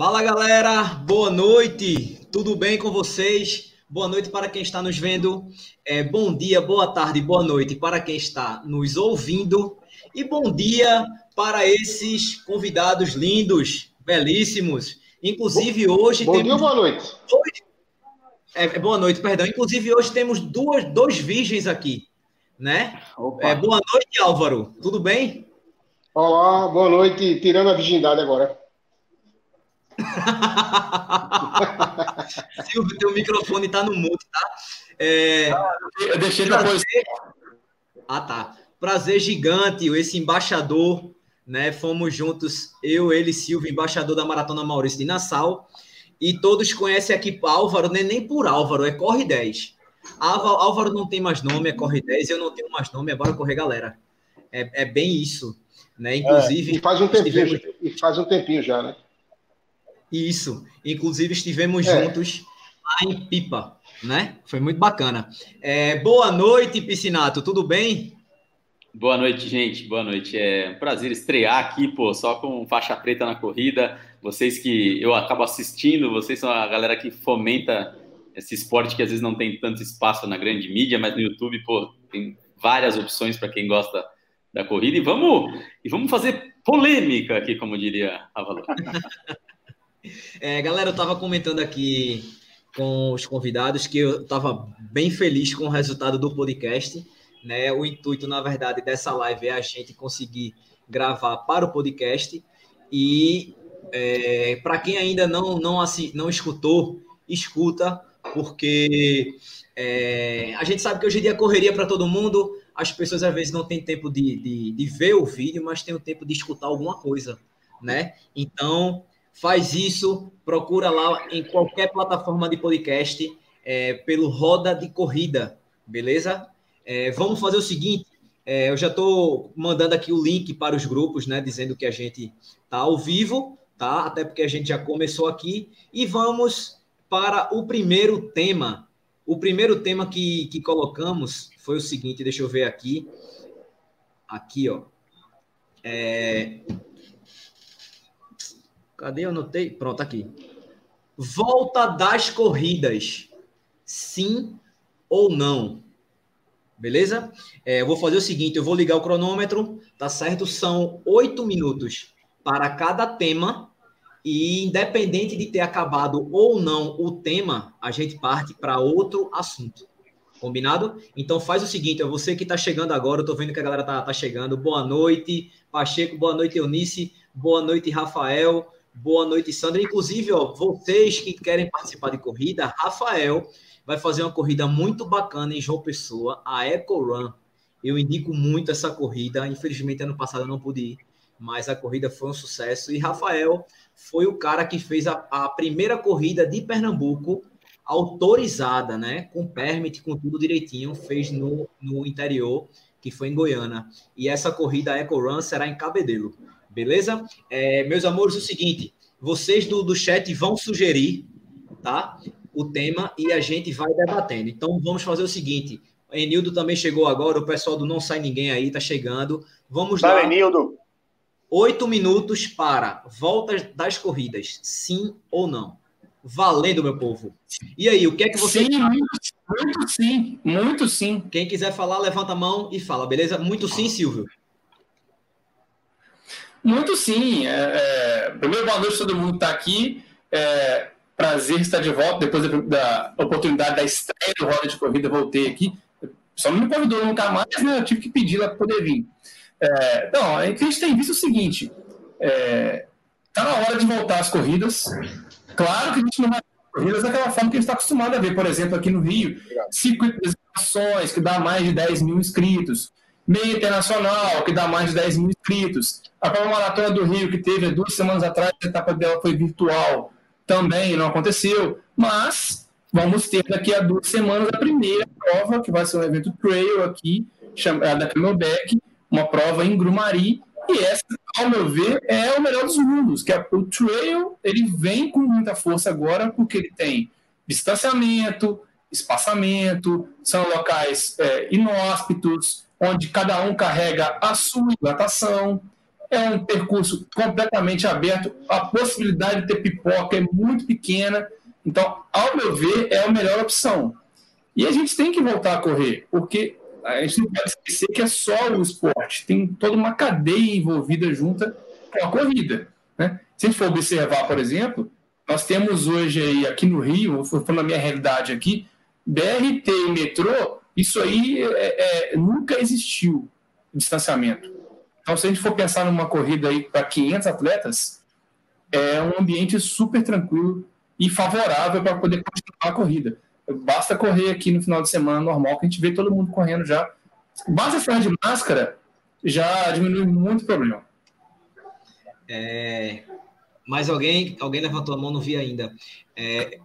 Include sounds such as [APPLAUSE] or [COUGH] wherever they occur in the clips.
Fala galera, boa noite, tudo bem com vocês? Boa noite para quem está nos vendo, é, bom dia, boa tarde, boa noite para quem está nos ouvindo e bom dia para esses convidados lindos, belíssimos. Inclusive hoje bom temos... dia boa noite? É, é, boa noite, perdão. Inclusive hoje temos duas, dois virgens aqui, né? É, boa noite, Álvaro. Tudo bem? Olá, boa noite. Tirando a virgindade agora. [LAUGHS] Silvio, teu microfone está no mute, tá? É... Eu deixei prazer... depois. Ah, tá. Prazer gigante, esse embaixador, né? Fomos juntos, eu, ele, Silvio, embaixador da Maratona Maurício de Nassau. E todos conhecem aqui Álvaro, nem, nem por Álvaro, é Corre 10. Álvaro não tem mais nome, é Corre 10, eu não tenho mais nome, é Bora Correr Galera. É, é bem isso. Né? Inclusive. É, e faz um tempinho, estivemos... e faz um tempinho já, né? Isso. Inclusive, estivemos é. juntos lá em Pipa, né? Foi muito bacana. É, boa noite, Piscinato, tudo bem? Boa noite, gente. Boa noite. É um prazer estrear aqui, pô, só com faixa preta na corrida. Vocês que eu acabo assistindo, vocês são a galera que fomenta esse esporte que às vezes não tem tanto espaço na grande mídia, mas no YouTube, pô, tem várias opções para quem gosta da corrida. E vamos, e vamos fazer polêmica aqui, como diria a Valor. [LAUGHS] É, galera, eu estava comentando aqui com os convidados que eu estava bem feliz com o resultado do podcast. Né? O intuito, na verdade, dessa live é a gente conseguir gravar para o podcast. E é, para quem ainda não, não, assim, não escutou, escuta, porque é, a gente sabe que hoje em dia correria para todo mundo. As pessoas às vezes não têm tempo de, de, de ver o vídeo, mas tem o tempo de escutar alguma coisa, né? Então, faz isso, procura lá em qualquer plataforma de podcast é, pelo Roda de Corrida, beleza? É, vamos fazer o seguinte, é, eu já estou mandando aqui o link para os grupos, né, dizendo que a gente está ao vivo, tá? Até porque a gente já começou aqui e vamos para o primeiro tema. O primeiro tema que, que colocamos foi o seguinte, deixa eu ver aqui, aqui, ó. É, Cadê? Eu anotei. Pronto, aqui. Volta das corridas. Sim ou não? Beleza? É, eu vou fazer o seguinte: eu vou ligar o cronômetro, tá certo? São oito minutos para cada tema. E independente de ter acabado ou não o tema, a gente parte para outro assunto. Combinado? Então faz o seguinte, é você que está chegando agora, eu estou vendo que a galera tá, tá chegando. Boa noite, Pacheco, boa noite, Eunice, boa noite, Rafael, Boa noite, Sandra. Inclusive, ó, vocês que querem participar de corrida, Rafael vai fazer uma corrida muito bacana em João Pessoa, a Eco Run. Eu indico muito essa corrida. Infelizmente, ano passado eu não pude ir, mas a corrida foi um sucesso. E Rafael foi o cara que fez a, a primeira corrida de Pernambuco autorizada, né? Com permit, com tudo direitinho, fez no, no interior, que foi em Goiânia. E essa corrida Eco Run será em Cabedelo. Beleza? É, meus amores, é o seguinte: vocês do, do chat vão sugerir, tá? O tema e a gente vai debatendo. Então vamos fazer o seguinte: Enildo também chegou agora, o pessoal do Não Sai Ninguém aí tá chegando. Vamos tá, lá. Enildo. Oito minutos para voltas das corridas, sim ou não? Valendo, meu povo. E aí, o que é que você. Sim, muito, muito sim, muito sim. Quem quiser falar, levanta a mão e fala, beleza? Muito sim, Silvio. Muito sim. É, é, primeiro, boa noite a todo mundo que está aqui. É, prazer estar de volta depois da, da, oportunidade da estreia do Roda de Corrida. Voltei aqui. Só não me convidou nunca mais, né? Eu tive que pedir lá para poder vir. É, então, a gente tem visto o seguinte: está é, na hora de voltar às corridas. Claro que a gente não vai corridas daquela forma que a gente está acostumado a ver, por exemplo, aqui no Rio, circuito de ações que dá mais de 10 mil inscritos, meia internacional, que dá mais de 10 mil inscritos. A prova maratona do Rio, que teve duas semanas atrás, a etapa dela foi virtual, também não aconteceu. Mas vamos ter daqui a duas semanas a primeira prova, que vai ser um evento trail aqui, chamada Camelback, uma prova em Grumari. E essa, ao meu ver, é o melhor dos mundos, que é o trail, ele vem com muita força agora, porque ele tem distanciamento, espaçamento, são locais é, inóspitos, onde cada um carrega a sua hidratação. é um percurso completamente aberto, a possibilidade de ter pipoca é muito pequena. Então, ao meu ver, é a melhor opção. E a gente tem que voltar a correr, porque a gente não pode esquecer que é só o esporte, tem toda uma cadeia envolvida junta com a corrida. Né? Se a gente for observar, por exemplo, nós temos hoje aí aqui no Rio, falando na minha realidade aqui, BRT e metrô, isso aí é, é, nunca existiu, distanciamento. Então, se a gente for pensar numa corrida aí para 500 atletas, é um ambiente super tranquilo e favorável para poder continuar a corrida. Basta correr aqui no final de semana normal, que a gente vê todo mundo correndo já. Basta ficar de máscara, já diminui muito o problema. É, mais alguém? Alguém levantou a mão, não vi ainda. É,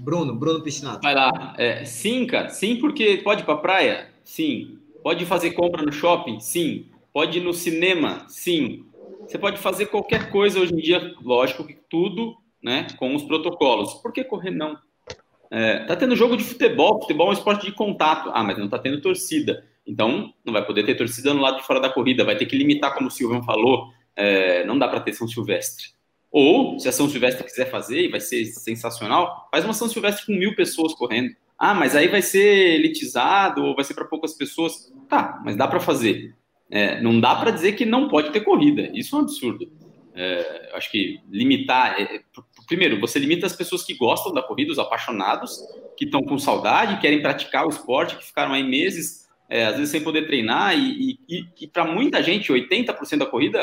Bruno, Bruno Piscinato. Vai lá. É, sim, cara. Sim, porque pode ir para praia? Sim. Pode fazer compra no shopping? Sim. Pode ir no cinema? Sim. Você pode fazer qualquer coisa hoje em dia, lógico que tudo né, com os protocolos. Por que correr não? É, tá tendo jogo de futebol, futebol é um esporte de contato. Ah, mas não tá tendo torcida. Então, não vai poder ter torcida no lado de fora da corrida, vai ter que limitar, como o Silvio falou, é, não dá para ter São Silvestre. Ou, se a São Silvestre quiser fazer, e vai ser sensacional, faz uma São Silvestre com mil pessoas correndo. Ah, mas aí vai ser elitizado, ou vai ser para poucas pessoas. Tá, mas dá para fazer. É, não dá para dizer que não pode ter corrida. Isso é um absurdo. É, acho que limitar. É, primeiro, você limita as pessoas que gostam da corrida, os apaixonados, que estão com saudade, querem praticar o esporte, que ficaram aí meses, é, às vezes sem poder treinar, e, e, e para muita gente, 80% da corrida,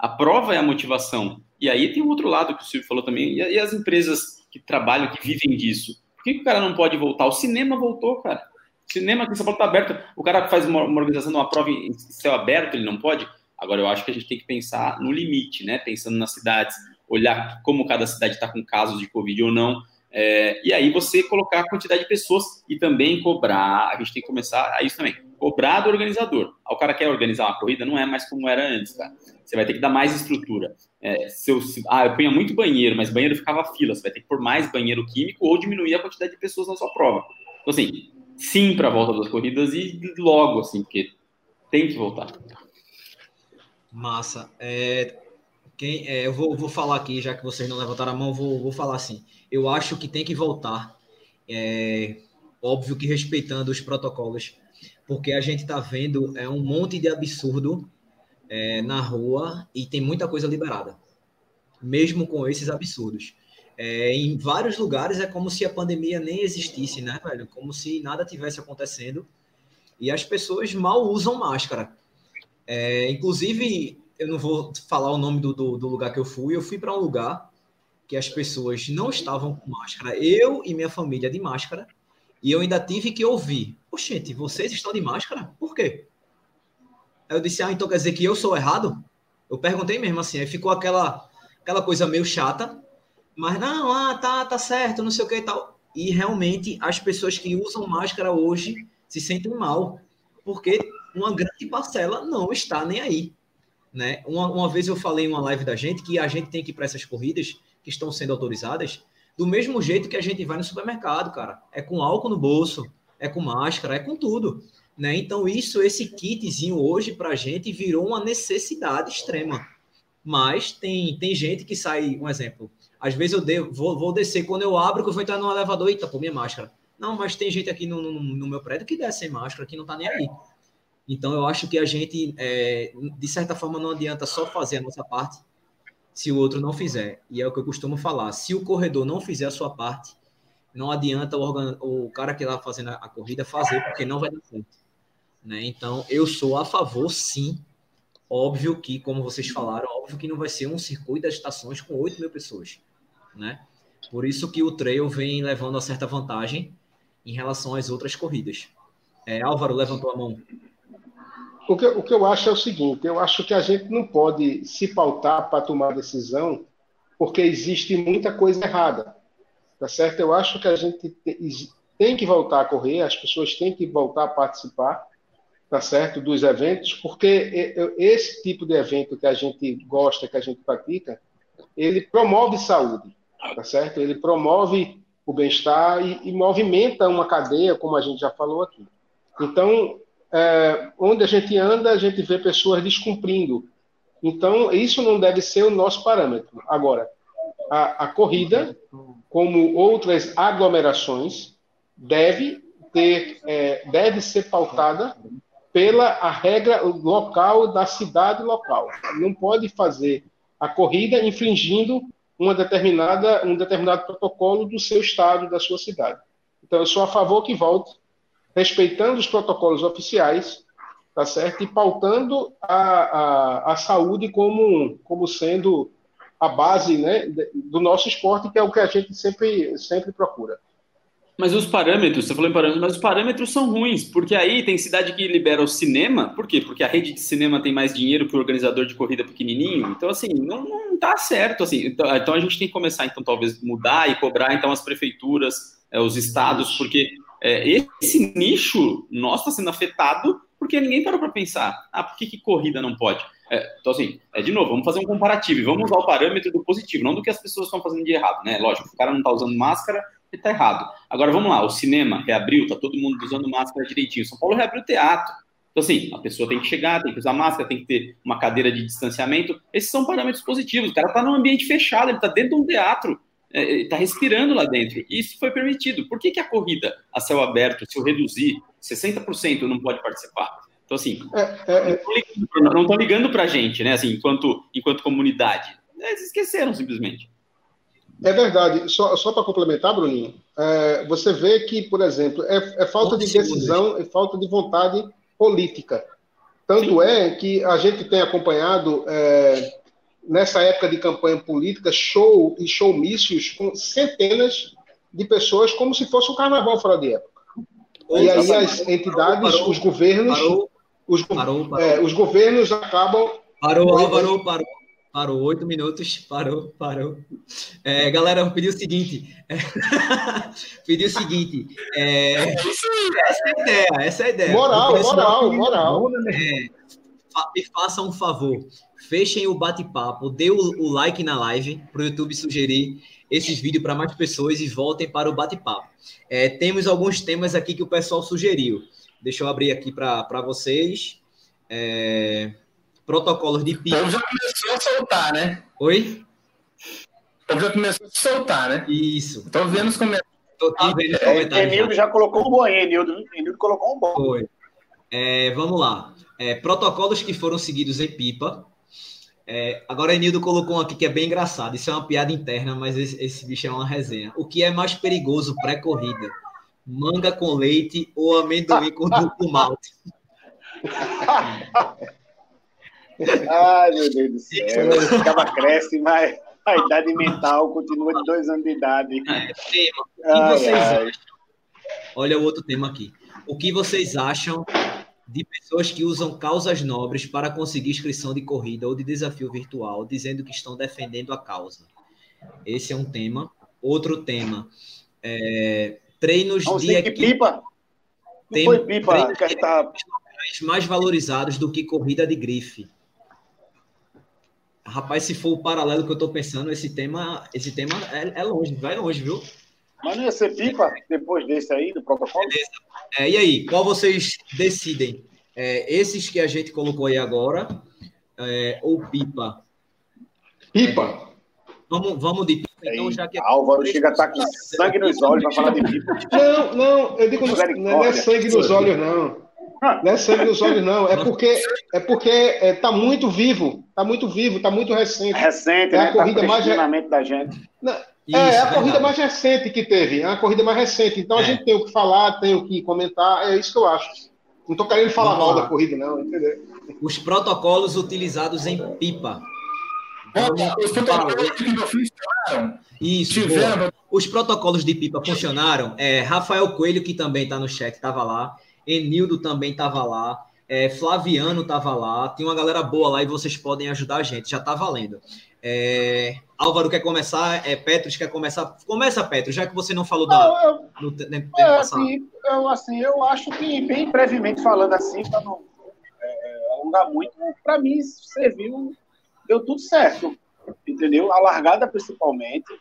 a prova é a motivação. E aí tem um outro lado que o Silvio falou também, e, as empresas que trabalham, que vivem disso. Por que, que, o cara não pode voltar? O cinema voltou, cara. O cinema aqui em São Paulo está aberto. O cara faz uma, uma organização de uma prova em céu aberto, ele não pode? Agora, eu acho que a gente tem que pensar no limite, né? Pensando nas cidades, olhar como cada cidade está com casos de Covid ou não. É, e aí você colocar a quantidade de pessoas e também cobrar. A gente tem que começar a isso também. Cobrar do organizador. O cara quer organizar uma corrida, não é mais como era antes, cara. Você vai ter que dar mais estrutura. É, se eu, se, ah, eu punha muito banheiro, mas banheiro ficava fila. Você vai ter que pôr mais banheiro químico ou diminuir a quantidade de pessoas na sua prova. Então, assim, sim para a volta das corridas e logo, assim, porque tem que voltar. Massa. É, quem, é, eu vou, vou falar aqui, já que vocês não levantaram a mão, vou, vou falar assim. Eu acho que tem que voltar. É, óbvio que respeitando os protocolos, porque a gente está vendo é, um monte de absurdo é, na rua e tem muita coisa liberada, mesmo com esses absurdos. É, em vários lugares é como se a pandemia nem existisse, né, velho? Como se nada tivesse acontecendo. E as pessoas mal usam máscara. É, inclusive, eu não vou falar o nome do, do, do lugar que eu fui, eu fui para um lugar que as pessoas não estavam com máscara, eu e minha família de máscara, e eu ainda tive que ouvir: Oxente, vocês estão de máscara? Por quê? Aí eu disse: Ah, então quer dizer que eu sou errado? Eu perguntei mesmo assim, aí ficou aquela, aquela coisa meio chata, mas não, ah, tá, tá certo, não sei o que e tal. E realmente as pessoas que usam máscara hoje se sentem mal, porque uma grande parcela não está nem aí. Né? Uma, uma vez eu falei em uma live da gente que a gente tem que ir para essas corridas que estão sendo autorizadas do mesmo jeito que a gente vai no supermercado, cara. É com álcool no bolso, é com máscara, é com tudo. Né? Então, isso, esse kitzinho hoje para a gente virou uma necessidade extrema. Mas tem, tem gente que sai, um exemplo, às vezes eu devo, vou, vou descer, quando eu abro, que eu vou entrar no elevador, eita, pô, minha máscara. Não, mas tem gente aqui no, no, no meu prédio que desce sem máscara, que não tá nem aí. Então, eu acho que a gente, é, de certa forma, não adianta só fazer a nossa parte se o outro não fizer. E é o que eu costumo falar: se o corredor não fizer a sua parte, não adianta o, o cara que está fazendo a corrida fazer, porque não vai dar certo. Né? Então, eu sou a favor, sim. Óbvio que, como vocês falaram, óbvio que não vai ser um circuito das estações com 8 mil pessoas. Né? Por isso que o trail vem levando a certa vantagem em relação às outras corridas. É, Álvaro levantou a mão. O que, o que eu acho é o seguinte: eu acho que a gente não pode se pautar para tomar decisão, porque existe muita coisa errada. Tá certo? Eu acho que a gente tem que voltar a correr, as pessoas têm que voltar a participar, tá certo, dos eventos, porque esse tipo de evento que a gente gosta, que a gente pratica, ele promove saúde, tá certo? Ele promove o bem-estar e, e movimenta uma cadeia, como a gente já falou aqui. Então, é, onde a gente anda, a gente vê pessoas descumprindo Então, isso não deve ser o nosso parâmetro. Agora, a, a corrida, como outras aglomerações, deve ter, é, deve ser pautada pela a regra local da cidade local. Não pode fazer a corrida infringindo uma determinada, um determinado protocolo do seu estado, da sua cidade. Então, eu sou a favor que volte, respeitando os protocolos oficiais, tá certo? E pautando a, a, a saúde como, como sendo a base né, do nosso esporte, que é o que a gente sempre, sempre procura. Mas os parâmetros, você falou em parâmetros, mas os parâmetros são ruins, porque aí tem cidade que libera o cinema, por quê? Porque a rede de cinema tem mais dinheiro que o organizador de corrida pequenininho, então assim, não, não tá certo, assim, então, então, a gente tem que começar, então, talvez mudar e cobrar, então, as prefeituras, é, os estados, porque é, esse nicho nosso está sendo afetado porque ninguém parou para pensar, ah, por que, que corrida não pode? É, então, assim, é, de novo, vamos fazer um comparativo e vamos usar o parâmetro do positivo, não do que as pessoas estão fazendo de errado, né? Lógico, o cara não está usando máscara, ele está errado. Agora, vamos lá, o cinema reabriu, tá todo mundo usando máscara direitinho. São Paulo reabriu o teatro. Então, assim, a pessoa tem que chegar, tem que usar máscara, tem que ter uma cadeira de distanciamento. Esses são parâmetros positivos. O cara está num ambiente fechado, ele está dentro de um teatro está é, respirando lá dentro. E isso foi permitido. Por que, que a corrida a céu aberto, se eu reduzir, 60% não pode participar? Então, assim, é, é, não estão ligando para a gente, né? Assim, enquanto, enquanto comunidade. Eles esqueceram, simplesmente. É verdade. Só, só para complementar, Bruninho, é, você vê que, por exemplo, é, é falta de decisão, é falta de vontade política. Tanto Sim. é que a gente tem acompanhado é, nessa época de campanha política, show e showmícios com centenas de pessoas, como se fosse um carnaval fora de época. e aí as entidades, parou, os governos, parou, os, parou, é, os, governos acabam. Parou, Álvaro, parou. Parou, oito minutos, parou, parou. É, galera, eu pedi o seguinte. É, [LAUGHS] pedi o seguinte. É, essa é a ideia, essa é a ideia. Moral, moral, moral. É, me façam um favor fechem o bate-papo, dê o, o, like na live para o YouTube sugerir esses vídeos para mais pessoas e voltem para o bate-papo. É, temos alguns temas aqui que o pessoal sugeriu. Deixa eu abrir aqui para vocês. É, protocolos de pico. já começou a soltar, né? Oi? já começou a soltar, né? Isso. Estou vendo os comentários. Estou vendo os comentários. É, Enildo já. colocou um bom aí, Enildo, Enildo colocou um bom. Foi. É, vamos lá. É, protocolos que foram seguidos em pipa é, agora, Enildo colocou um aqui que é bem engraçado. Isso é uma piada interna, mas esse, esse bicho é uma resenha. O que é mais perigoso pré-corrida? Manga com leite ou amendoim com duplo malte? Ai, meu Deus do céu. Ficava cresce, mas a idade mental continua de dois anos de idade. É, tema. O que ai, vocês ai. acham? Olha o outro tema aqui. O que vocês acham de pessoas que usam causas nobres para conseguir inscrição de corrida ou de desafio virtual, dizendo que estão defendendo a causa. Esse é um tema. Outro tema, é, treinos Vamos de equipe. Pipa. Não tem foi pipa que tá... mais valorizados do que corrida de grife. Rapaz, se for o paralelo que eu estou pensando, esse tema, esse tema é, é longe, vai longe, viu? Mas não ia ser pipa depois desse aí, do protocolo? Beleza. É, e aí, qual vocês decidem? É, esses que a gente colocou aí agora, é, ou pipa? Pipa. Vamos, vamos de pipa, então, já que... Álvaro chega a estar tá com sangue nos olhos para falar de pipa. Não, não, eu digo, não é sangue nos olhos, não. Não é sangue nos olhos, não. É porque é porque é, tá muito vivo, tá muito vivo, tá muito recente. Recente, é a né? corrida tá mais da gente. Não, isso, é, é a corrida mais recente que teve, é a corrida mais recente. Então é. a gente tem o que falar, tem o que comentar, é isso que eu acho. Não estou querendo falar Vamos mal lá. da corrida, não, entendeu? Os protocolos utilizados em pipa. os protocolos de pipa funcionaram. Isso. Os protocolos de pipa funcionaram. É, Rafael Coelho, que também está no chat, estava lá. Enildo também estava lá. É, Flaviano estava lá. Tem uma galera boa lá e vocês podem ajudar a gente. Já está valendo. É, Álvaro quer começar, é, Petros quer começar. Começa, Petros, já que você não falou não, da, eu, no tempo é, Assim, eu, assim, eu acho que, bem brevemente falando assim, para não é, alongar muito, para mim serviu, deu tudo certo, entendeu? A largada principalmente,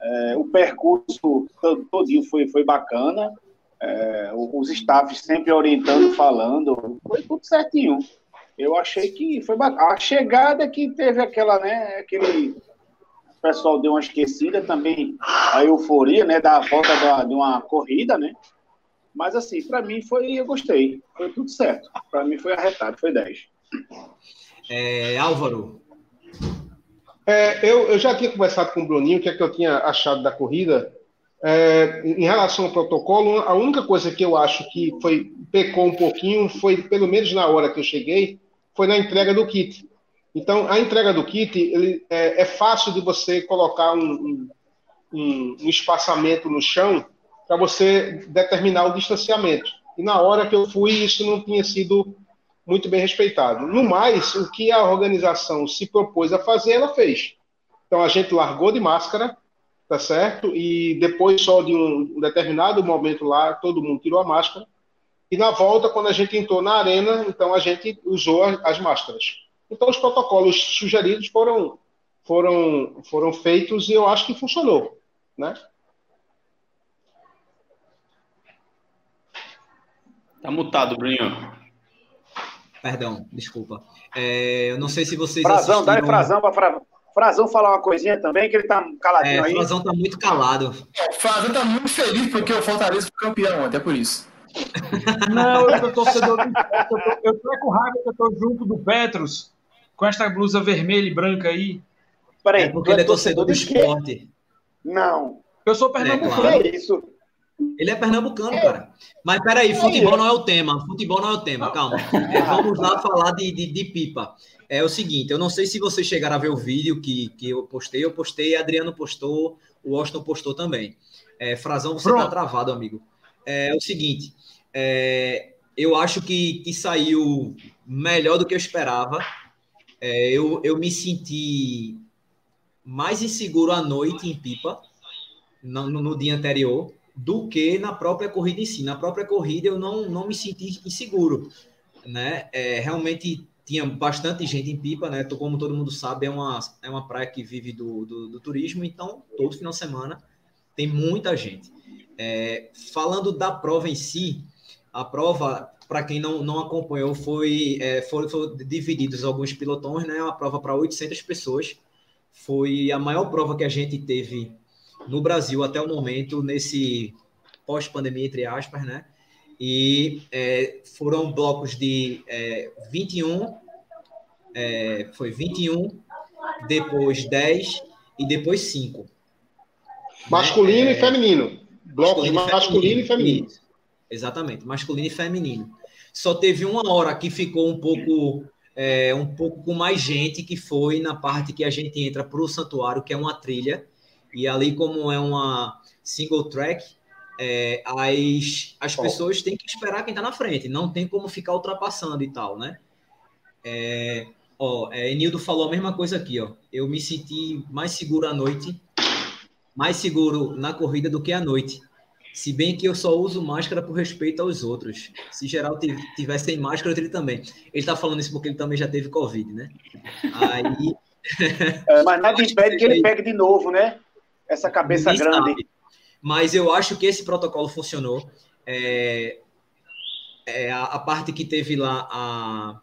é, o percurso todinho foi, foi bacana, é, os staffs sempre orientando, falando, foi tudo certinho. Eu achei que foi bacana. A chegada que teve aquela, né? Aquele. O pessoal deu uma esquecida também, a euforia, né? Da volta da, de uma corrida, né? Mas assim, para mim foi, eu gostei. Foi tudo certo. Para mim foi arretado, foi 10. É, Álvaro. É, eu, eu já tinha conversado com o Bruninho o que é que eu tinha achado da corrida. É, em relação ao protocolo, a única coisa que eu acho que foi pecou um pouquinho foi, pelo menos na hora que eu cheguei, foi na entrega do kit. Então, a entrega do kit ele, é, é fácil de você colocar um, um, um espaçamento no chão para você determinar o distanciamento. E na hora que eu fui, isso não tinha sido muito bem respeitado. No mais, o que a organização se propôs a fazer, ela fez. Então, a gente largou de máscara, tá certo? E depois, só de um determinado momento lá, todo mundo tirou a máscara. E na volta, quando a gente entrou na arena, então a gente usou as máscaras. Então, os protocolos sugeridos foram, foram, foram feitos e eu acho que funcionou, né? Tá mutado, Bruninho. Perdão, desculpa. É, eu não sei se vocês. Frazão, assistiram... dá Frazão para Fra... Frazão falar uma coisinha também, que ele tá caladinho é, aí. Frazão tá muito calado. O Frazão tá muito feliz porque o Fortaleza foi campeão, até por isso. Não, eu tô torcedor do eu tô, eu tô com raiva que eu tô junto do Petros com esta blusa vermelha e branca aí. Peraí, é porque ele é torcedor do esporte. Não. Eu sou pernambucano. É, é isso. Ele é pernambucano, é. cara. Mas peraí, futebol não é o tema. Futebol não é o tema, calma. É, vamos lá falar de, de, de, pipa. É o seguinte, eu não sei se vocês chegaram a ver o vídeo que, que eu postei. Eu postei, Adriano postou, o Washington postou também. É, Frazão, você Pronto. tá travado, amigo. É, é o seguinte, é, eu acho que, que saiu melhor do que eu esperava. É, eu, eu me senti mais inseguro à noite em pipa, no, no dia anterior do que na própria corrida em si. Na própria corrida eu não, não me senti inseguro, né? É, realmente tinha bastante gente em Pipa, né? Como todo mundo sabe, é uma, é uma praia que vive do, do, do turismo, então todo final de semana tem muita gente. É, falando da prova em si, a prova, para quem não, não acompanhou, foi, é, foi, foi divididos alguns pilotões, né? Uma prova para 800 pessoas. Foi a maior prova que a gente teve no Brasil até o momento, nesse pós-pandemia, entre aspas, né? E é, foram blocos de é, 21, é, foi 21, depois 10 e depois 5. Masculino né? e feminino. Blocos masculino, masculino e feminino. Isso. Exatamente, masculino e feminino. Só teve uma hora que ficou um pouco é, um pouco com mais gente, que foi na parte que a gente entra para o santuário, que é uma trilha, e ali, como é uma single track, é, as, as pessoas têm que esperar quem está na frente, não tem como ficar ultrapassando e tal, né? É, ó, é, Enildo falou a mesma coisa aqui, ó. Eu me senti mais seguro à noite, mais seguro na corrida do que à noite. Se bem que eu só uso máscara por respeito aos outros. Se geral tivesse sem máscara, ele também. Ele tá falando isso porque ele também já teve Covid, né? Aí. [LAUGHS] É, mas nada impede que ele pegue de novo, né? essa cabeça Ninguém grande. Sabe. Mas eu acho que esse protocolo funcionou. É, é a, a, parte que teve lá a.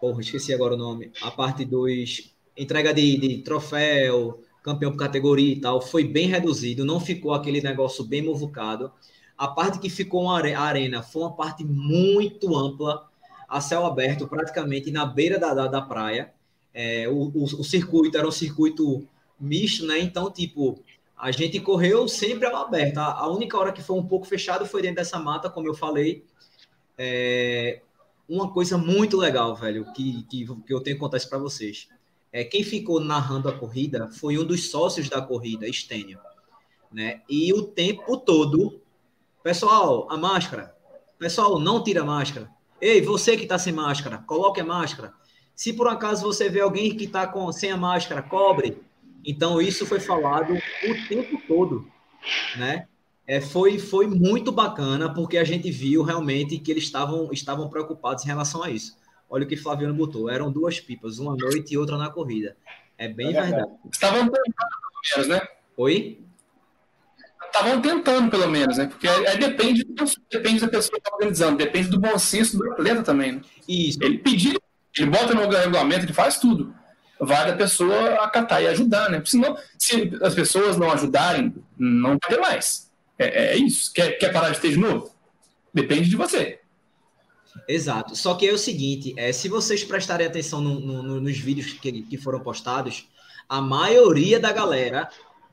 Porra, esqueci agora o nome. A parte dos. Entrega de, de troféu, campeão por categoria e tal, foi bem reduzido, não ficou aquele negócio bem movucado. A parte que ficou a arena foi uma parte muito ampla, a céu aberto, praticamente na beira da, da, da praia. É, o, o, o, circuito era um circuito misto, né? Então, tipo, a gente correu sempre ao aberto. A, a, única hora que foi um pouco fechado foi dentro dessa mata, como eu falei. É, uma coisa muito legal, velho, que, que, que eu tenho que contar isso para vocês. É, quem ficou narrando a corrida foi um dos sócios da corrida, Estênio. Né? E o tempo todo, pessoal, a máscara. Pessoal, não tira a máscara. Ei, você que está sem máscara, coloque a máscara. Se por acaso você vê alguém que está sem a máscara, cobre. Então, isso foi falado o tempo todo, né? É, foi, foi muito bacana, porque a gente viu realmente que eles estavam, estavam preocupados em relação a isso. Olha o que Flaviano botou, eram duas pipas, uma à noite e outra na corrida. É bem é verdade. Estavam menos, né? Oi? estavam tentando, pelo menos, né? Porque aí, depende, depende da pessoa que está organizando, depende do bom senso do atleta também. Né? Isso. Ele pedir, ele bota no regulamento, ele faz tudo. Vai da pessoa acatar e ajudar, né? Porque senão, se as pessoas não ajudarem, não vai ter mais. É, é isso. Quer, quer parar de ter de novo? Depende de você. Exato. Só que é o seguinte: é, se vocês prestarem atenção no, no, nos vídeos que, que foram postados, a maioria da galera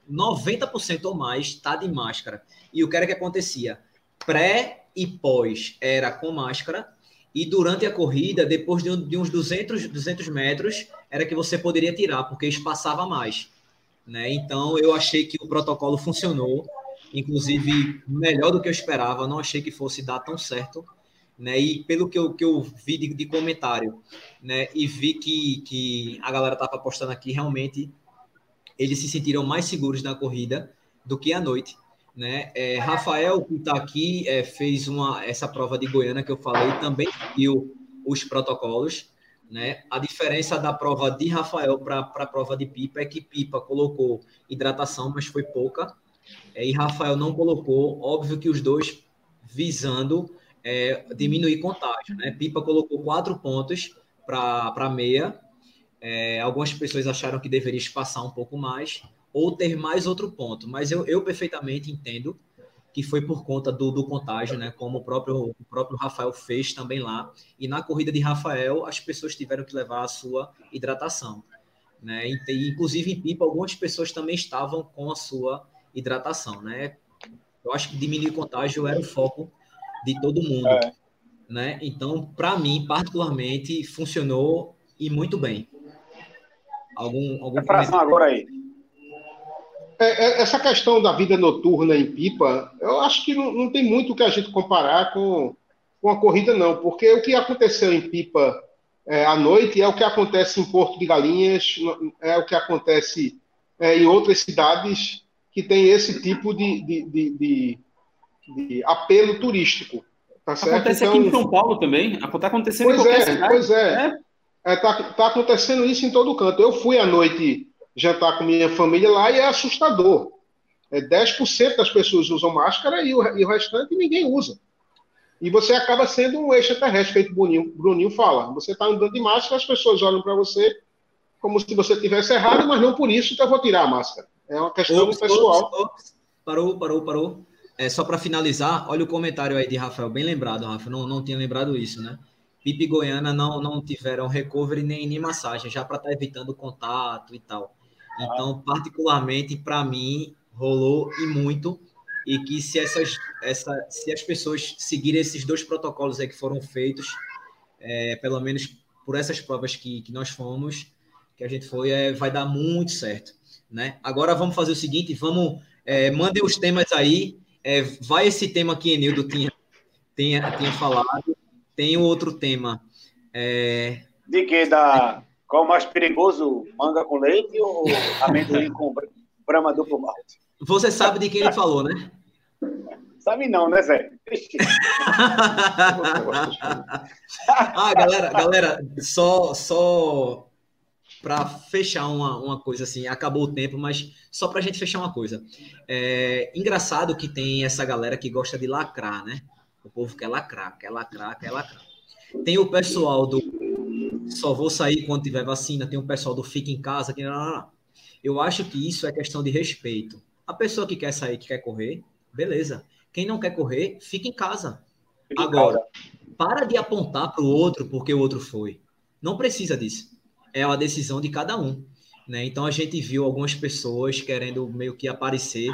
90% ou mais está de máscara. E o que era que acontecia? Pré e pós era com máscara, e durante a corrida, depois de, de, uns 200, 200 metros, era que você poderia tirar, porque espaçava mais. Né? Então, eu achei que o protocolo funcionou, inclusive melhor do que eu esperava, não achei que fosse dar tão certo. Né? E pelo que eu, que eu vi de, de comentário, né? e vi que, que a galera estava postando aqui, realmente eles se sentiram mais seguros na corrida do que à noite. Né? É, Rafael, que está aqui, é, fez uma, essa prova de Goiânia que eu falei, também viu os protocolos. Né? A diferença da prova de Rafael para a prova de Pipa é que Pipa colocou hidratação, mas foi pouca, é, e Rafael não colocou. Óbvio que os dois visando é, diminuir contágio. Né? Pipa colocou quatro pontos para meia é, algumas pessoas acharam que deveria espaçar um pouco mais ou ter mais outro ponto, mas eu, eu perfeitamente entendo que foi por conta do, do contágio, né? Como o próprio, o próprio Rafael fez também lá. E na corrida de Rafael, as pessoas tiveram que levar a sua hidratação. Né? E, inclusive em Pipa, algumas pessoas também estavam com a sua hidratação. Né? Eu acho que diminuir contágio era o foco de todo mundo. É. Né? Então, para mim, particularmente, funcionou e muito bem. Algum, algum Fração agora aí. É, é, essa questão da vida noturna em Pipa, eu acho que não, não tem muito que a gente comparar com, com a corrida, não, porque o que aconteceu em Pipa é, à noite é o que acontece em Porto de Galinhas, é o que acontece é, em outras cidades que tem esse tipo de, de, de, de, de apelo turístico. Tá Acontece então, aqui em São Paulo também. Está acontecendo pois em qualquer é, cidade. Pois é. é. Está é, tá acontecendo isso em todo canto. Eu fui à noite jantar com minha família lá e é assustador. É 10% das pessoas usam máscara e o, e o, restante ninguém usa. E você acaba sendo um extraterrestre, feito o Bruninho, Bruninho fala. Você está andando de máscara, as pessoas olham para você como se você tivesse errado, mas não por isso que eu vou tirar a máscara. É uma questão ops, pessoal. Ops, ops. Parou, parou, parou. É, só para finalizar, olha o comentário aí de Rafael, bem lembrado, Rafa. Não, não tinha lembrado isso, né? Pipe e Goiânia não, não tiveram recovery nem, nem massagem, já para estar tá evitando contato e tal. Então, particularmente, para mim, rolou e muito. E que se, essas, essa, se as pessoas seguirem esses dois protocolos aí que foram feitos, é, pelo menos por essas provas que, que nós fomos, que a gente foi, é, vai dar muito certo. Né? Agora vamos fazer o seguinte, vamos é, mandem os temas aí. É, vai esse tema que Enildo tinha, tinha, tinha falado tem outro tema. É... De que? Da... Qual o mais perigoso? Manga com leite ou [LAUGHS] amendoim com brama duplo malte? Você sabe de quem ele falou, né? Sabe não, né, Zé? [LAUGHS] [LAUGHS] ah, galera, galera, só, só para fechar uma, uma coisa assim, acabou o tempo, mas só para a gente fechar uma coisa. É engraçado que tem essa galera que gosta de lacrar, né? O povo quer lacrar, quer lacrar, quer lacrar. Tem o pessoal do só vou sair quando tiver vacina, tem o pessoal do fica em casa, que eu acho que isso é questão de respeito. A pessoa que quer sair, que quer correr, beleza. Quem não quer correr, fica em casa. Agora, para de apontar para o outro porque o outro foi. Não precisa disso. É a decisão de cada um. Né? Então a gente viu algumas pessoas querendo meio que aparecer,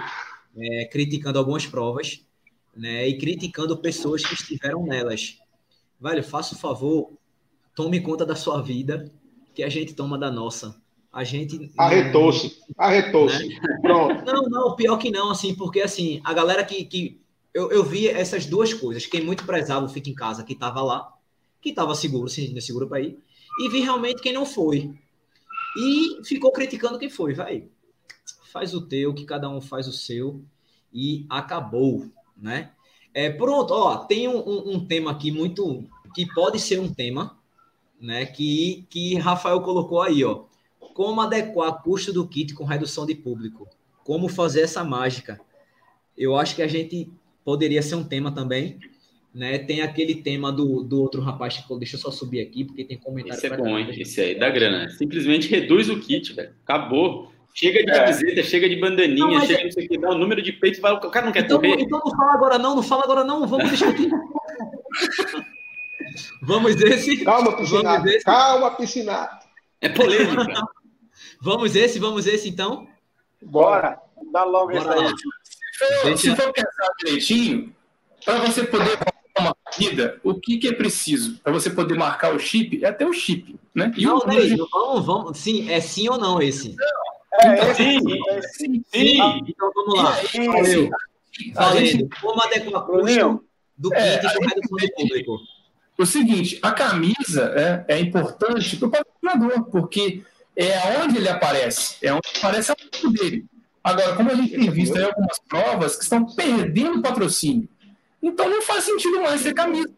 é, criticando algumas provas né, e criticando pessoas que estiveram nelas. Velho, faça o favor, tome conta da sua vida, que a gente toma da nossa. A gente. Arretou-se, arretou-se. Né? Pronto. Não, não, pior que não, assim, porque assim, a galera que. que eu, eu vi essas duas coisas. Quem muito prezava o Fica em Casa, que estava lá, que estava seguro, sim, seguro para ir, e vi realmente quem não foi. E ficou criticando quem foi, vai. Faz o teu, que cada um faz o seu, e acabou né? É, pronto, ó, tem um, um, tema aqui muito que pode ser um tema, né? Que, que Rafael colocou aí, ó. Como adequar custo do kit com redução de público? Como fazer essa mágica? eu acho que a gente poderia ser um tema também. Né? Tem aquele tema do, do outro rapaz que deixa eu só subir aqui, porque tem comentário. Esse é bom, hein? Esse aí dá grana. Simplesmente reduz o kit, velho. Acabou. Chega de é. camiseta, chega de bandaninha, não, chega é... não sei o que, dá o número de peito, vai, o cara não quer então, correr. Então não fala agora não, não fala agora não, vamos discutir. [LAUGHS] vamos esse. Calma, piscinato. Esse. Calma, piscinato. É polêmica. [LAUGHS] vamos esse, vamos esse então. Bora, dá logo esse aí. Deixa... Se for pensar direitinho, para você poder uma corrida, o que, que é preciso para você poder marcar o chip? É até o chip, né? E não, o... Ney, vamos, vamos, sim, é sim ou não esse? Não. É, então, sim, sim, sim, sim. Então vamos lá. Valeu. Valeu. Como adequar custo do é, kit com redução de público? O seguinte, a camisa é, é importante para o patrocinador, porque é onde ele aparece, é onde aparece a foto dele. Agora, como a gente tem visto aí algumas provas que estão perdendo patrocínio, então não faz sentido mais ter camisa.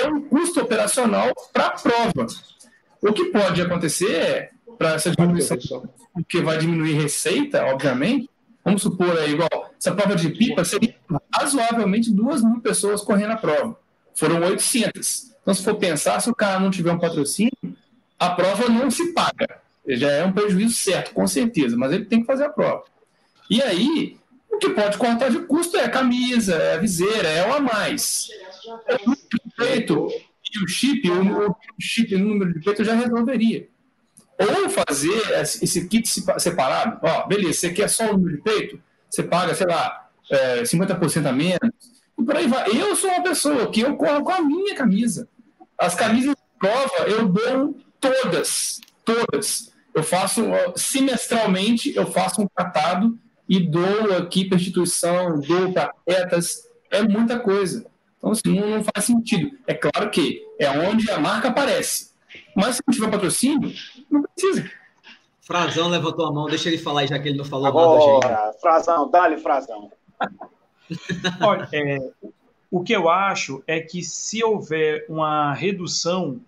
É um custo operacional para a prova. O que pode acontecer é, para essa diminuição, porque vai diminuir receita, obviamente, vamos supor aí, igual, essa prova de pipa seria razoavelmente duas mil pessoas correndo a prova. Foram 800. Então, se for pensar, se o cara não tiver um patrocínio, a prova não se paga. Já é um prejuízo certo, com certeza, mas ele tem que fazer a prova. E aí, o que pode cortar de custo é a camisa, é a viseira, é o a mais. É o de peito e o chip, o, chip no número de peito já resolveria. Ou fazer esse kit separado. Ó, beleza, você quer só o número de peito? Você paga, sei lá, é, 50% a menos. E por aí vai. Eu sou uma pessoa que eu corro com a minha camisa. As camisas de prova eu dou todas. Todas. Eu faço, semestralmente, eu faço um tratado e dou aqui para instituição, dou para atletas, é muita coisa. Então, assim, não, faz sentido. É claro que é onde a marca aparece. Mas se não tiver patrocínio, não precisa. Frazão levantou a mão, deixa ele falar aí, já que ele não falou Agora, nada. Gente. Frazão, dá-lhe Frazão. [LAUGHS] Olha, é, o que eu acho é que se houver uma redução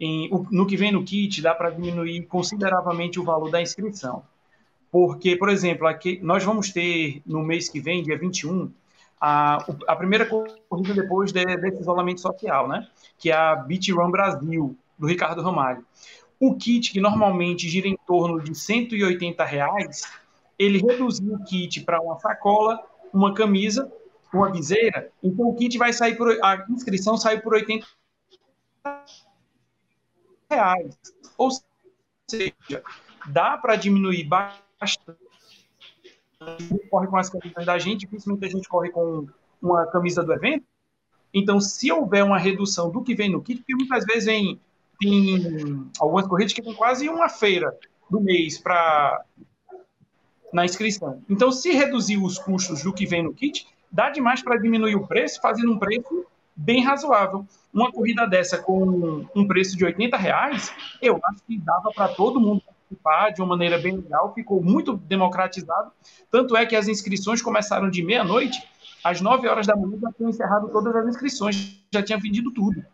em, no que vem no kit, dá para diminuir consideravelmente o valor da inscrição. Porque, por exemplo, aqui nós vamos ter no mês que vem, dia 21, a, a primeira corrida depois de, desse isolamento social, né? Que é a Beach Run Brasil, do Ricardo Ramalho. O kit, que normalmente gira em torno de 180 reais, ele reduziu o kit para uma sacola, uma camisa, uma viseira. Então o kit vai sair por. A inscrição sai por 80 reais. Ou seja, dá para diminuir bastante. Corre com as camisas da gente, principalmente a gente corre com uma camisa do evento. Então, se houver uma redução do que vem no kit, porque muitas vezes vem tem algumas corridas que tem quase uma feira do mês para na inscrição. Então, se reduzir os custos do que vem no kit, dá demais para diminuir o preço, fazendo um preço bem razoável. Uma corrida dessa com um preço de 80 reais, eu acho que dava para todo mundo participar de uma maneira bem legal, ficou muito democratizado. Tanto é que as inscrições começaram de meia-noite, às 9 horas da manhã já tinham encerrado todas as inscrições, já tinha vendido tudo.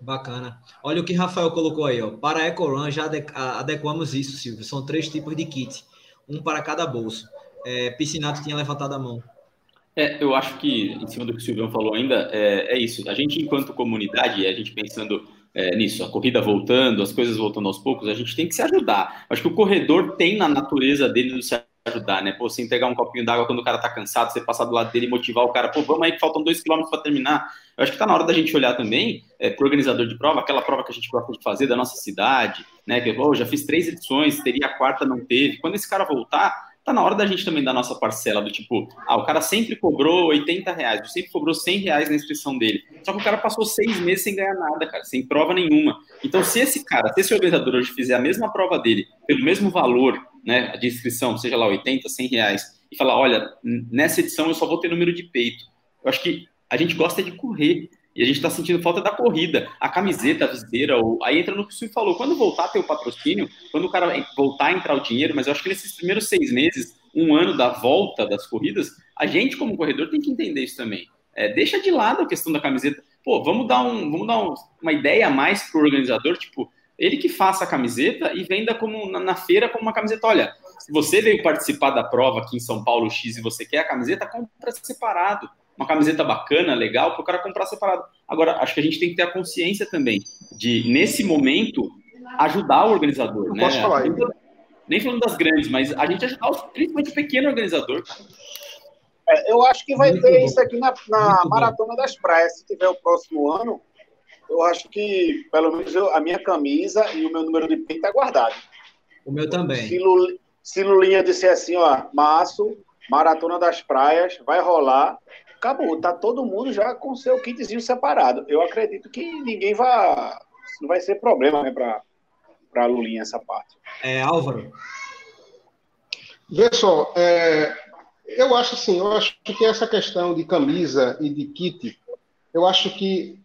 Bacana. Olha o que Rafael colocou aí, ó. Para a EcoRun já adequamos isso, Silvio. São três tipos de kit, um para cada bolso. É, Piscinato tinha levantado a mão. É, eu acho que, em cima do que o Silvio falou ainda, é, é isso. A gente, enquanto comunidade, a gente pensando é, nisso, a corrida voltando, as coisas voltando aos poucos, a gente tem que se ajudar. Acho que o corredor tem na natureza dele de se ajudar, né? Pô, você entregar um copinho d'água quando o cara tá cansado, você passar do lado dele e motivar o cara, pô, vamos aí que faltam dois quilômetros para terminar. Eu acho que tá na hora da gente olhar também é, pro organizador de prova, aquela prova que a gente gosta de fazer da nossa cidade, né? Que, pô, já fiz três edições, teria a quarta, não teve. Quando esse cara voltar, tá na hora da gente também dar nossa parcela, do tipo, ah, o cara sempre cobrou 80 reais, sempre cobrou 100 reais na inscrição dele. Só que o cara passou seis meses sem ganhar nada, cara, sem prova nenhuma. Então, se esse cara, se esse organizador hoje fizer a mesma prova dele, pelo mesmo valor, né, de inscrição, seja lá 80, 100 reais, e falar, olha, nessa edição eu só vou ter número de peito. Eu acho que a gente gosta de correr. E a gente está sentindo falta da corrida, a camiseta, a viseira, ou... aí entra no que o Silvio falou, quando voltar a ter o patrocínio, quando o cara voltar a entrar o dinheiro, mas eu acho que nesses primeiros seis meses, um ano da volta das corridas, a gente como corredor tem que entender isso também. É, deixa de lado a questão da camiseta. Pô, vamos dar, um, vamos dar um, uma ideia a mais para o organizador, tipo, ele que faça a camiseta e venda como na, na, feira como uma camiseta. Olha, Se você veio participar da prova aqui em São Paulo X e você quer a camiseta, compra separado. Uma camiseta bacana, legal, para o cara comprar separado. Agora, acho que a gente tem que ter a consciência também de, nesse momento, ajudar o organizador. Eu né? Posso falar aí. Nem falando das grandes, mas a gente ajudar os, principalmente o pequeno organizador. É, eu acho que vai Muito ter bom. isso aqui na, na Maratona das Praias. Se tiver o próximo ano, eu acho que, pelo menos, eu, a minha camisa e o meu número de peito é guardado. O meu também. Se, Lul, se Lulinha disser assim, ó, Março, Maratona das Praias, vai rolar, acabou. Tá todo mundo já com seu kitzinho separado. Eu acredito que ninguém vai. Não vai ser problema, né, para para Lulinha essa parte. É, Álvaro. Vê só, é, eu acho assim, eu acho que essa questão de camisa e de kit, eu acho que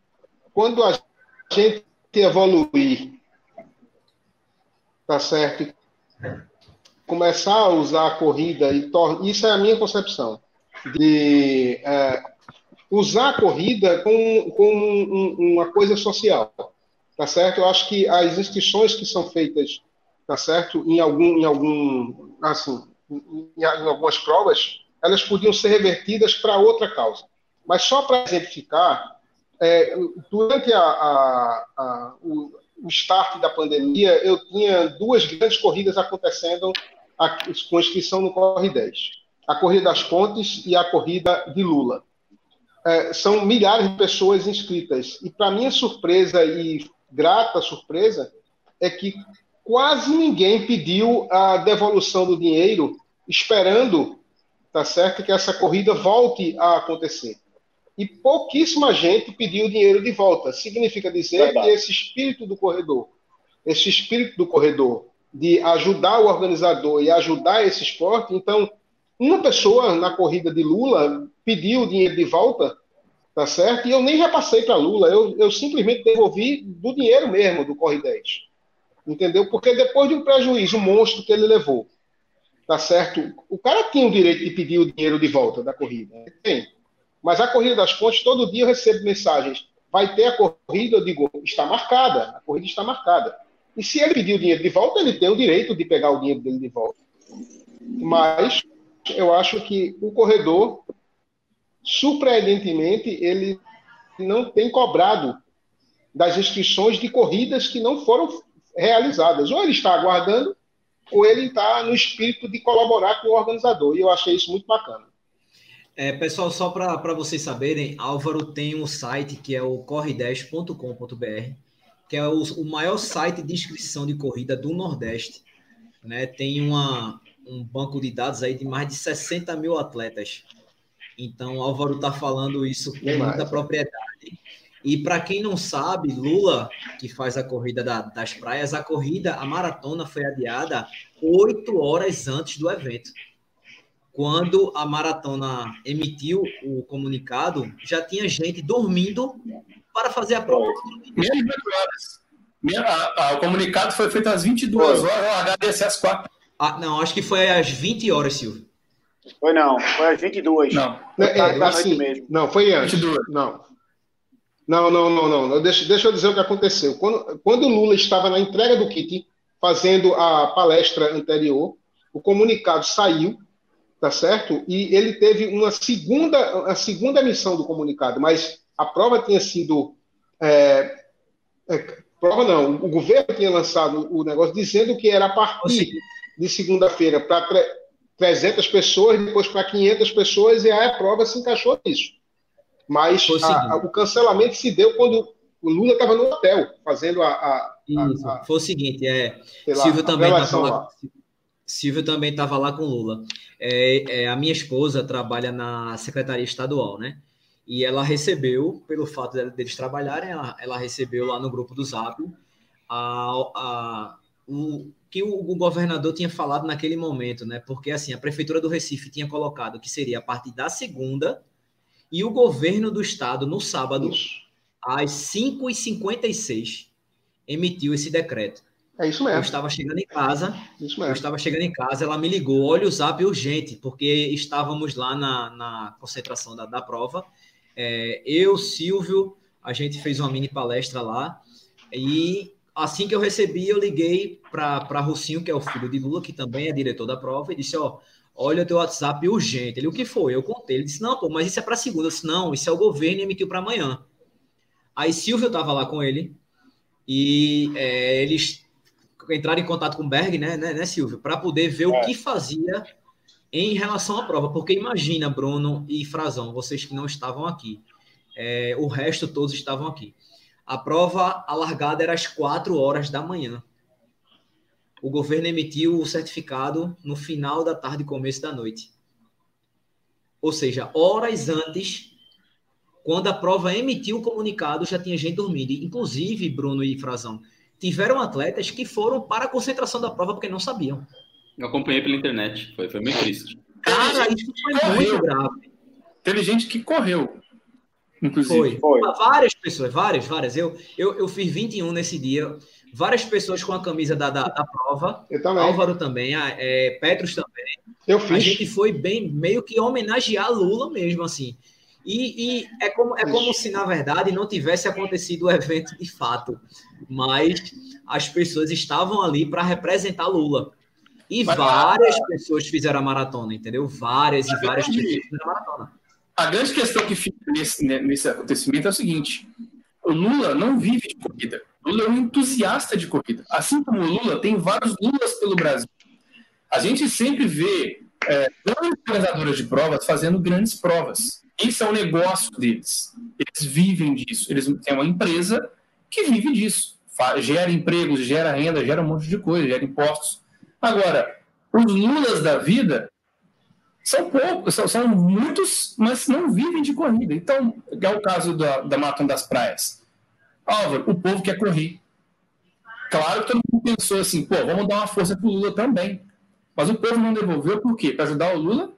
quando a gente evoluir, tá certo? Começar a usar a corrida e isso é a minha concepção de é, usar a corrida como, como um, uma coisa social, tá certo? Eu acho que as inscrições que são feitas, tá certo? Em algum, em algum, assim, em, em algumas provas, elas podiam ser revertidas para outra causa. Mas só para exemplificar, é, durante a, a, a, o, o start da pandemia, eu tinha duas grandes corridas acontecendo com inscrição no Corre 10. A Corrida das Pontes e a Corrida de Lula. É, são milhares de pessoas inscritas. E, para minha surpresa e grata surpresa, é que quase ninguém pediu a devolução do dinheiro esperando, tá certo, que essa corrida volte a acontecer e pouquíssima gente pediu o dinheiro de volta. Significa dizer Verdade. que esse espírito do corredor, esse espírito do corredor de ajudar o organizador e ajudar esse esporte, então uma pessoa na corrida de Lula pediu o dinheiro de volta, tá certo? E eu nem repassei para Lula, eu, eu simplesmente devolvi do dinheiro mesmo do Corre 10. Entendeu? Porque depois de um prejuízo, um monstro que ele levou, tá certo? O cara tinha o direito de pedir o dinheiro de volta da corrida. Tem. Mas a corrida das pontes, todo dia eu recebo mensagens. Vai ter a corrida? Eu digo, está marcada. A corrida está marcada. E se ele pedir o dinheiro de volta, ele tem o direito de pegar o dinheiro dele de volta. Mas eu acho que o corredor, surpreendentemente, ele não tem cobrado das inscrições de corridas que não foram realizadas. Ou ele está aguardando, ou ele está no espírito de colaborar com o organizador. E eu achei isso muito bacana. É, pessoal, só para vocês saberem, Álvaro tem um site que é o corre10.com.br, que é o, o, maior site de inscrição de corrida do Nordeste. Né? Tem uma, um banco de dados aí de mais de 60 mil atletas. Então, Álvaro está falando isso com muita propriedade. E para quem não sabe, Lula, que faz a corrida da, das praias, a corrida, a maratona foi adiada oito horas antes do evento quando a maratona emitiu o comunicado, já tinha gente dormindo para fazer a prova. Menos horas. o comunicado foi feito às 22 foi. horas, o HDC às 4. Ah, não, acho que foi às 20 horas, Silvio. Foi não, foi às 22. Não, é, é, assim, mesmo. não foi antes. 22. Não. Não, não, não, não. Deixa, deixa eu dizer o que aconteceu. Quando, quando o Lula estava na entrega do kit, fazendo a palestra anterior, o comunicado saiu tá certo? E ele teve uma segunda, a segunda emissão do comunicado, mas a prova tinha sido é, é, prova não, o governo tinha lançado o negócio dizendo que era a partir de segunda-feira para 300 pessoas, depois para 500 pessoas, e aí a prova se encaixou nisso. Mas a, a, o cancelamento se deu quando o Lula estava no hotel, fazendo a. a, Isso, foi o seguinte, é. Silvio também estava Silvio também estava lá com Lula. É, é, a minha esposa trabalha na Secretaria Estadual, né? E ela recebeu, pelo fato deles trabalharem, ela, ela recebeu lá no grupo do Zap a, a, o que o, o, governador tinha falado naquele momento, né? Porque assim, a prefeitura do Recife tinha colocado que seria a partir da segunda e o governo do estado no sábado às 5h56 emitiu esse decreto. É isso mesmo. Eu estava chegando em casa. Isso mesmo. Eu estava chegando em casa, ela me ligou, olha o zap urgente, porque estávamos lá na, na concentração da, da prova. É, eu, Silvio, a gente fez uma mini palestra lá e assim que eu recebi, eu liguei para Rocinho, que é o filho de Lula, que também é diretor da prova, e disse: Ó, olha o teu WhatsApp urgente. Ele, o que foi? Eu contei. Ele disse: Não, pô, mas isso é para segunda. Eu disse: Não, isso é o governo e emitiu para amanhã. Aí Silvio estava lá com ele e é, eles entraram em contato com o Berg, né, né, né Silvio, para poder ver é. o que fazia em relação à prova. Porque imagina, Bruno e Frazão, vocês que não estavam aqui, é, o resto todos estavam aqui. A prova alargada era às quatro horas da manhã. O governo emitiu o certificado no final da tarde, começo da noite. Ou seja, horas antes quando a prova emitiu o comunicado, já tinha gente dormindo. Inclusive, Bruno e Frazão, tiveram atletas que foram para a concentração da prova porque não sabiam. Eu acompanhei pela internet, foi, foi muito triste. Cara, isso foi correu. muito grave. Teve gente que correu. Inclusive. Foi. foi. Várias pessoas, várias, várias. Eu, eu, eu fiz 21 nesse dia. Várias pessoas com a camisa da, da, da prova. Eu também. Álvaro também, a, é, Petros também. Eu fiz. A gente foi bem, meio que homenagear Lula mesmo, assim. E, e, é, como, é como se, na verdade, não tivesse acontecido o evento de fato, mas as pessoas estavam ali para representar Lula. E mas, várias pessoas fizeram a maratona, entendeu? Várias e várias pessoas fizeram a maratona. A grande questão que fica nesse, né, nesse acontecimento é o seguinte: o Lula não vive de corrida. Lula é um entusiasta de corrida. Assim como o Lula, tem vários Lulas pelo Brasil. A gente sempre vê é, grandes organizadores de provas fazendo grandes provas. Isso é o negócio deles. Eles vivem disso. Eles têm uma empresa que vive disso. Gera empregos, gera renda, gera um monte de coisa, gera impostos. Agora, os Lulas da vida são poucos, são, são muitos, mas não vivem de corrida. Então, é o caso da, da Maratona das Praias. Álvaro, o povo quer correr. Claro que todo mundo pensou assim, pô, vamos dar uma força pro Lula também. Mas o povo não devolveu por quê? Para ajudar o Lula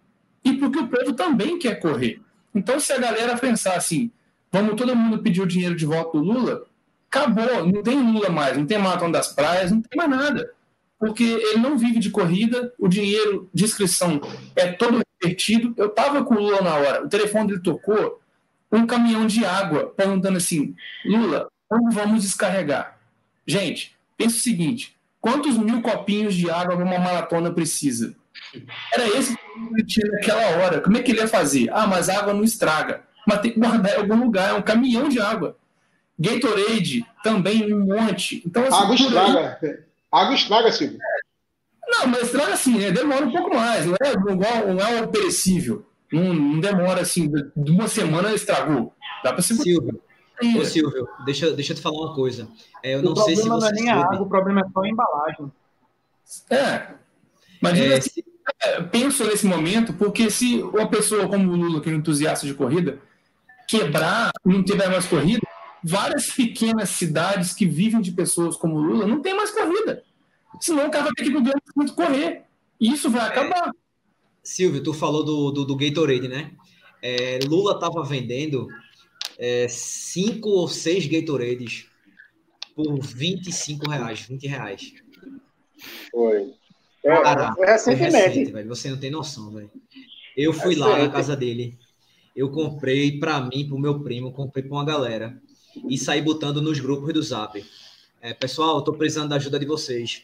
e porque o povo também quer correr. Então, se a galera pensar assim, vamos todo mundo pedir o dinheiro de volta do Lula, acabou, não tem Lula mais, não tem Maratona das Praias, não tem mais nada. Porque ele não vive de corrida, o dinheiro de inscrição é todo revertido. Eu estava com o Lula na hora, o telefone dele tocou, um caminhão de água, perguntando assim: Lula, como vamos descarregar? Gente, pensa o seguinte: quantos mil copinhos de água uma maratona precisa? Era esse que ele tinha naquela hora. Como é que ele ia fazer? Ah, mas a água não estraga. Mas tem que guardar em algum lugar. É um caminhão de água. Gatorade também um monte. Então, assim, água estraga. Água estraga, Silvio. Não, mas estraga assim, né? demora um pouco mais. Não é, não é um perecível. Não, não, demora assim, de uma semana estragou. Dá para se Silvio, Ô, Silvio, deixa, deixa eu te falar uma coisa. É, eu não sei se você. não é nem a água, o problema é só a embalagem. É. Mas é, assim, é, penso nesse momento, porque se uma pessoa como o Lula, que é um entusiasta de corrida, quebrar, não tiver mais corrida, várias pequenas cidades que vivem de pessoas como o Lula não tem mais corrida. Senão o cara vai ter que ir pro grande correr. E isso vai acabar. É, Silvio, tu falou do, do, do Gatorade, né? É, Lula estava vendendo é, cinco ou seis Gatorades por 25 reais, 20 reais. Foi. É, Cara, foi recentemente. Recente, velho. Você não tem noção, velho. Eu fui lá na casa dele. Eu comprei para mim, para o meu primo, comprei para uma galera. E saí botando nos grupos do Zap. É, pessoal, tô precisando da ajuda de vocês.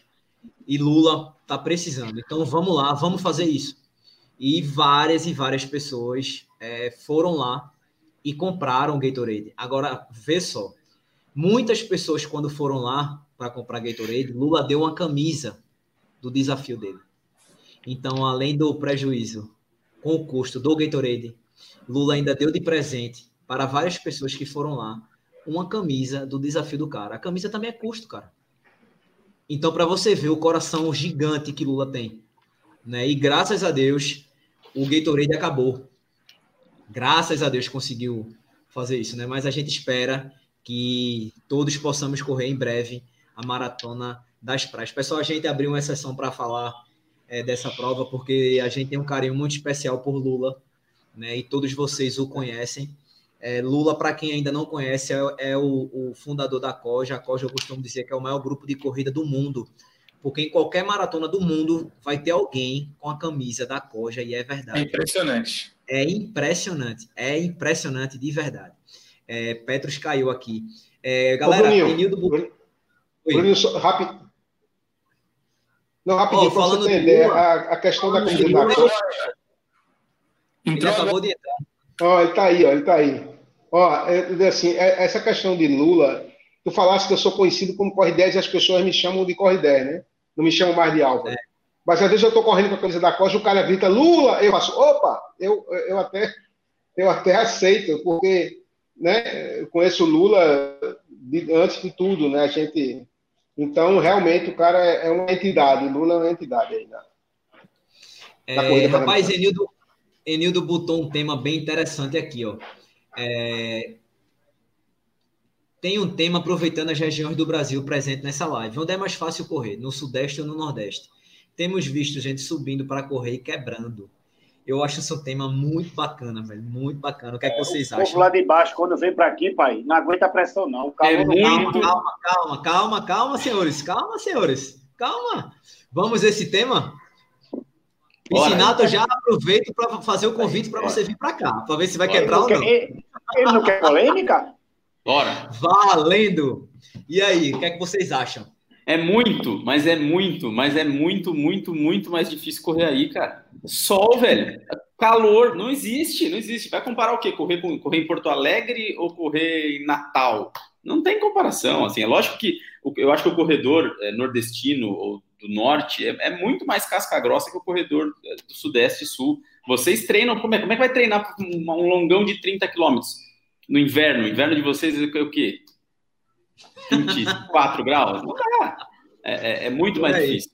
E Lula tá precisando. Então vamos lá, vamos fazer isso. E várias e várias pessoas é, foram lá e compraram Gatorade. Agora, vê só. Muitas pessoas, quando foram lá para comprar Gatorade, Lula deu uma camisa do desafio dele. Então, além do prejuízo com o custo do Gatorade, Lula ainda deu de presente para várias pessoas que foram lá uma camisa do desafio do cara. A camisa também é custo, cara. Então, para você ver o coração gigante que Lula tem, né? E graças a Deus, o Gatorade acabou. Graças a Deus conseguiu fazer isso, né? Mas a gente espera que todos possamos correr em breve a maratona das praias. Pessoal, a gente abriu uma sessão para falar é, dessa prova, porque a gente tem um carinho muito especial por Lula, né? E todos vocês o conhecem. É, Lula, para quem ainda não conhece, é, é o, o, fundador da COJA. A COJA, eu costumo dizer que é o maior grupo de corrida do mundo, porque em qualquer maratona do mundo vai ter alguém com a camisa da COJA, e é verdade. É impressionante. É impressionante, é impressionante de verdade. É, Petros caiu aqui. É, galera, Ô, Enildo... Bruninho, só, rápido. Não, rapidinho, oh, para você entender, a, a, questão da corrida da Copa. Ele acabou de entrar. Ó, ele está aí, ó, ele está aí. Ó, é, assim, é, essa questão de Lula, tu falaste que eu sou conhecido como Corre 10 e as pessoas me chamam de Corre 10, né? Não me chamam mais de Álvaro. É. Mas às vezes eu estou correndo com a camisa da Costa, o cara grita Lula, eu faço, opa, eu, eu, até, eu até aceito, porque né, eu conheço o Lula de, antes de tudo, né? A gente. Então, realmente, o cara é, é uma entidade, o Lula é uma entidade aí. Né? É, rapaz, Enildo, Enildo botou um tema bem interessante aqui, ó. É, tem um tema aproveitando as regiões do Brasil presente nessa live. Onde é mais fácil correr, no Sudeste ou no Nordeste? Temos visto gente subindo para correr e quebrando. Eu acho esse um tema muito bacana, velho. Muito bacana. O que é, que vocês acham? O povo lá de baixo, quando vem para aqui, pai, não aguenta a pressão, não. é muito... Calma, calma, calma, calma, senhores. Calma, senhores. Calma. Vamos esse tema? Piscinato, eu já aproveito para fazer o convite para você vir para cá, para ver se vai quebrar ou não. Ele, ele não quer polêmica? Bora. Valendo! E aí, o que é que vocês acham? É muito, mas é muito, mas é muito, muito, muito mais difícil correr aí, cara. Sol, velho. Calor, não existe, não existe. Vai comparar o quê? Correr, com, correr em Porto Alegre ou correr em Natal? Não tem comparação, assim. É lógico que eu acho que o corredor é, nordestino ou do norte é, é, muito mais casca grossa que o corredor é, do sudeste e sul. Vocês treinam, como é, como é que vai treinar um, um longão de 30 quilômetros no inverno? O inverno de vocês é o quê? 24 [LAUGHS] graus? Não dá. É, é, é muito mais difícil.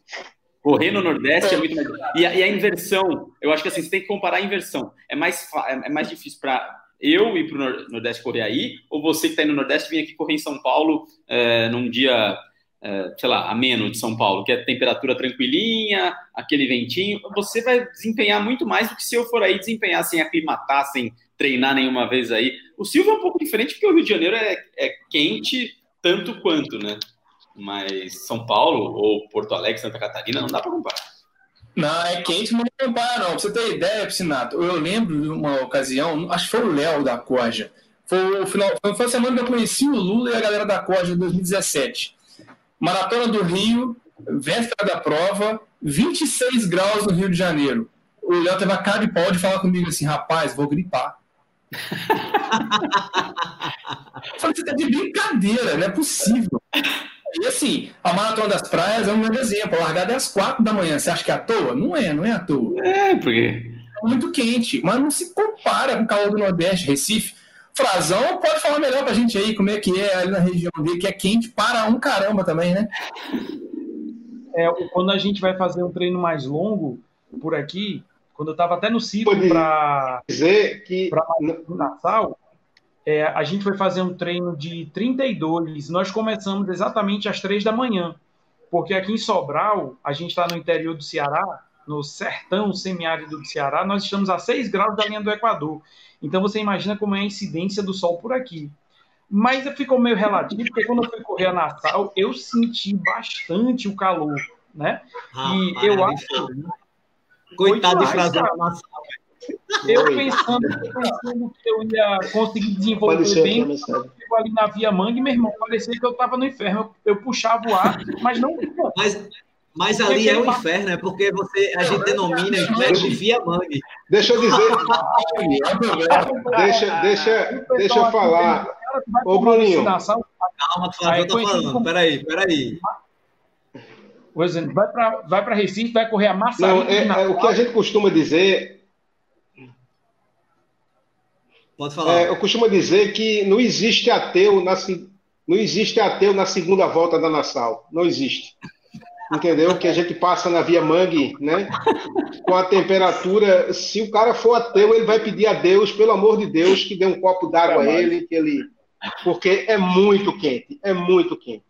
Correr no Nordeste é muito mais difícil. E a, e a, inversão, eu acho que assim, você tem que comparar a inversão. É mais, é, é mais difícil para eu ir para o Nordeste correr aí, ou você que está no Nordeste vir aqui correr em São Paulo é, num dia, é, sei lá, ameno de São Paulo, que é temperatura tranquilinha, aquele ventinho. Você vai desempenhar muito mais do que se eu for aí desempenhar sem aclimatar, sem treinar nenhuma vez aí. O Silvio é um pouco diferente, porque o Rio de Janeiro é, é quente tanto quanto, né? Mas São Paulo ou Porto Alegre, Santa Catarina, não dá para comparar. Não, é quente, mas não compara, não. Pra você ter ideia, Piscinato, eu lembro de uma ocasião, acho que foi o Léo da Corja. Foi, o final, foi a semana que eu conheci o Lula e a galera da Corja em 2017. Maratona do Rio, véspera da prova, 26 graus no Rio de Janeiro. O Léo teve a cara de pau de falar comigo assim, rapaz, vou gripar. falei, você tá de brincadeira, não é possível. E assim, a Maratona das Praias é um grande exemplo. A largada é às quatro da manhã. Você acha que é à toa? Não é, não é à toa. É, porque. É muito quente, mas não se compara com o calor do Nordeste, Recife. Frazão pode falar melhor pra gente aí como é que é ali na região dele, que é quente para um caramba também, né? É, quando a gente vai fazer um treino mais longo por aqui, quando eu estava até no ciclo para dizer que para Natal, é, a gente foi fazer um treino de 32. Nós começamos exatamente às 3 da manhã, porque aqui em Sobral, a gente está no interior do Ceará, no sertão semiárido do Ceará, nós estamos a 6 graus da linha do Equador. Então você imagina como é a incidência do sol por aqui. Mas ficou meio relativo, porque quando eu fui correr a Natal, eu senti bastante o calor, né? Ah, e eu acho. Coitado de Frazão Natal, eu pensando, pensando que eu ia conseguir desenvolver bem, eu ali na Via Mangue, meu irmão, parecia que eu estava no inferno. Eu, eu, puxava o ar, mas não. Mas, mas ali é o inferno, é porque você, a gente denomina inferno de Via Mangue. Deixa eu dizer. [LAUGHS] deixa, deixa, deixa eu falar. Ô, Bruninho. Calma, Flávio, eu tô falando. Peraí, peraí. Vai para vai Recife, vai correr a massa. Não, é, é, o que a gente costuma dizer Pode falar. É, eu costumo dizer que não existe ateu na, não existe ateu na segunda volta da Nassau. Não existe. Entendeu? Que a gente passa na Via Mangue, né? Com a temperatura. Se o cara for ateu, ele vai pedir a Deus, pelo amor de Deus, que dê um copo d'água a ele, que ele. Porque é muito quente. É muito quente.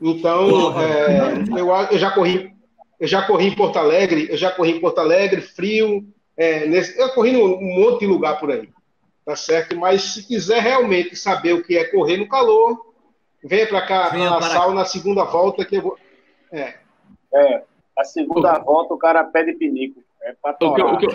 Então, é, eu, eu, já corri, eu já corri em Porto Alegre, eu já corri em Porto Alegre, frio. É, nesse, eu corri num um monte de lugar por aí tá certo? Mas se quiser realmente saber o que é correr no calor, venha para cá venha na sala na segunda volta que eu vou. É. É, a segunda volta o cara pede pinico. É para o que, o, que eu,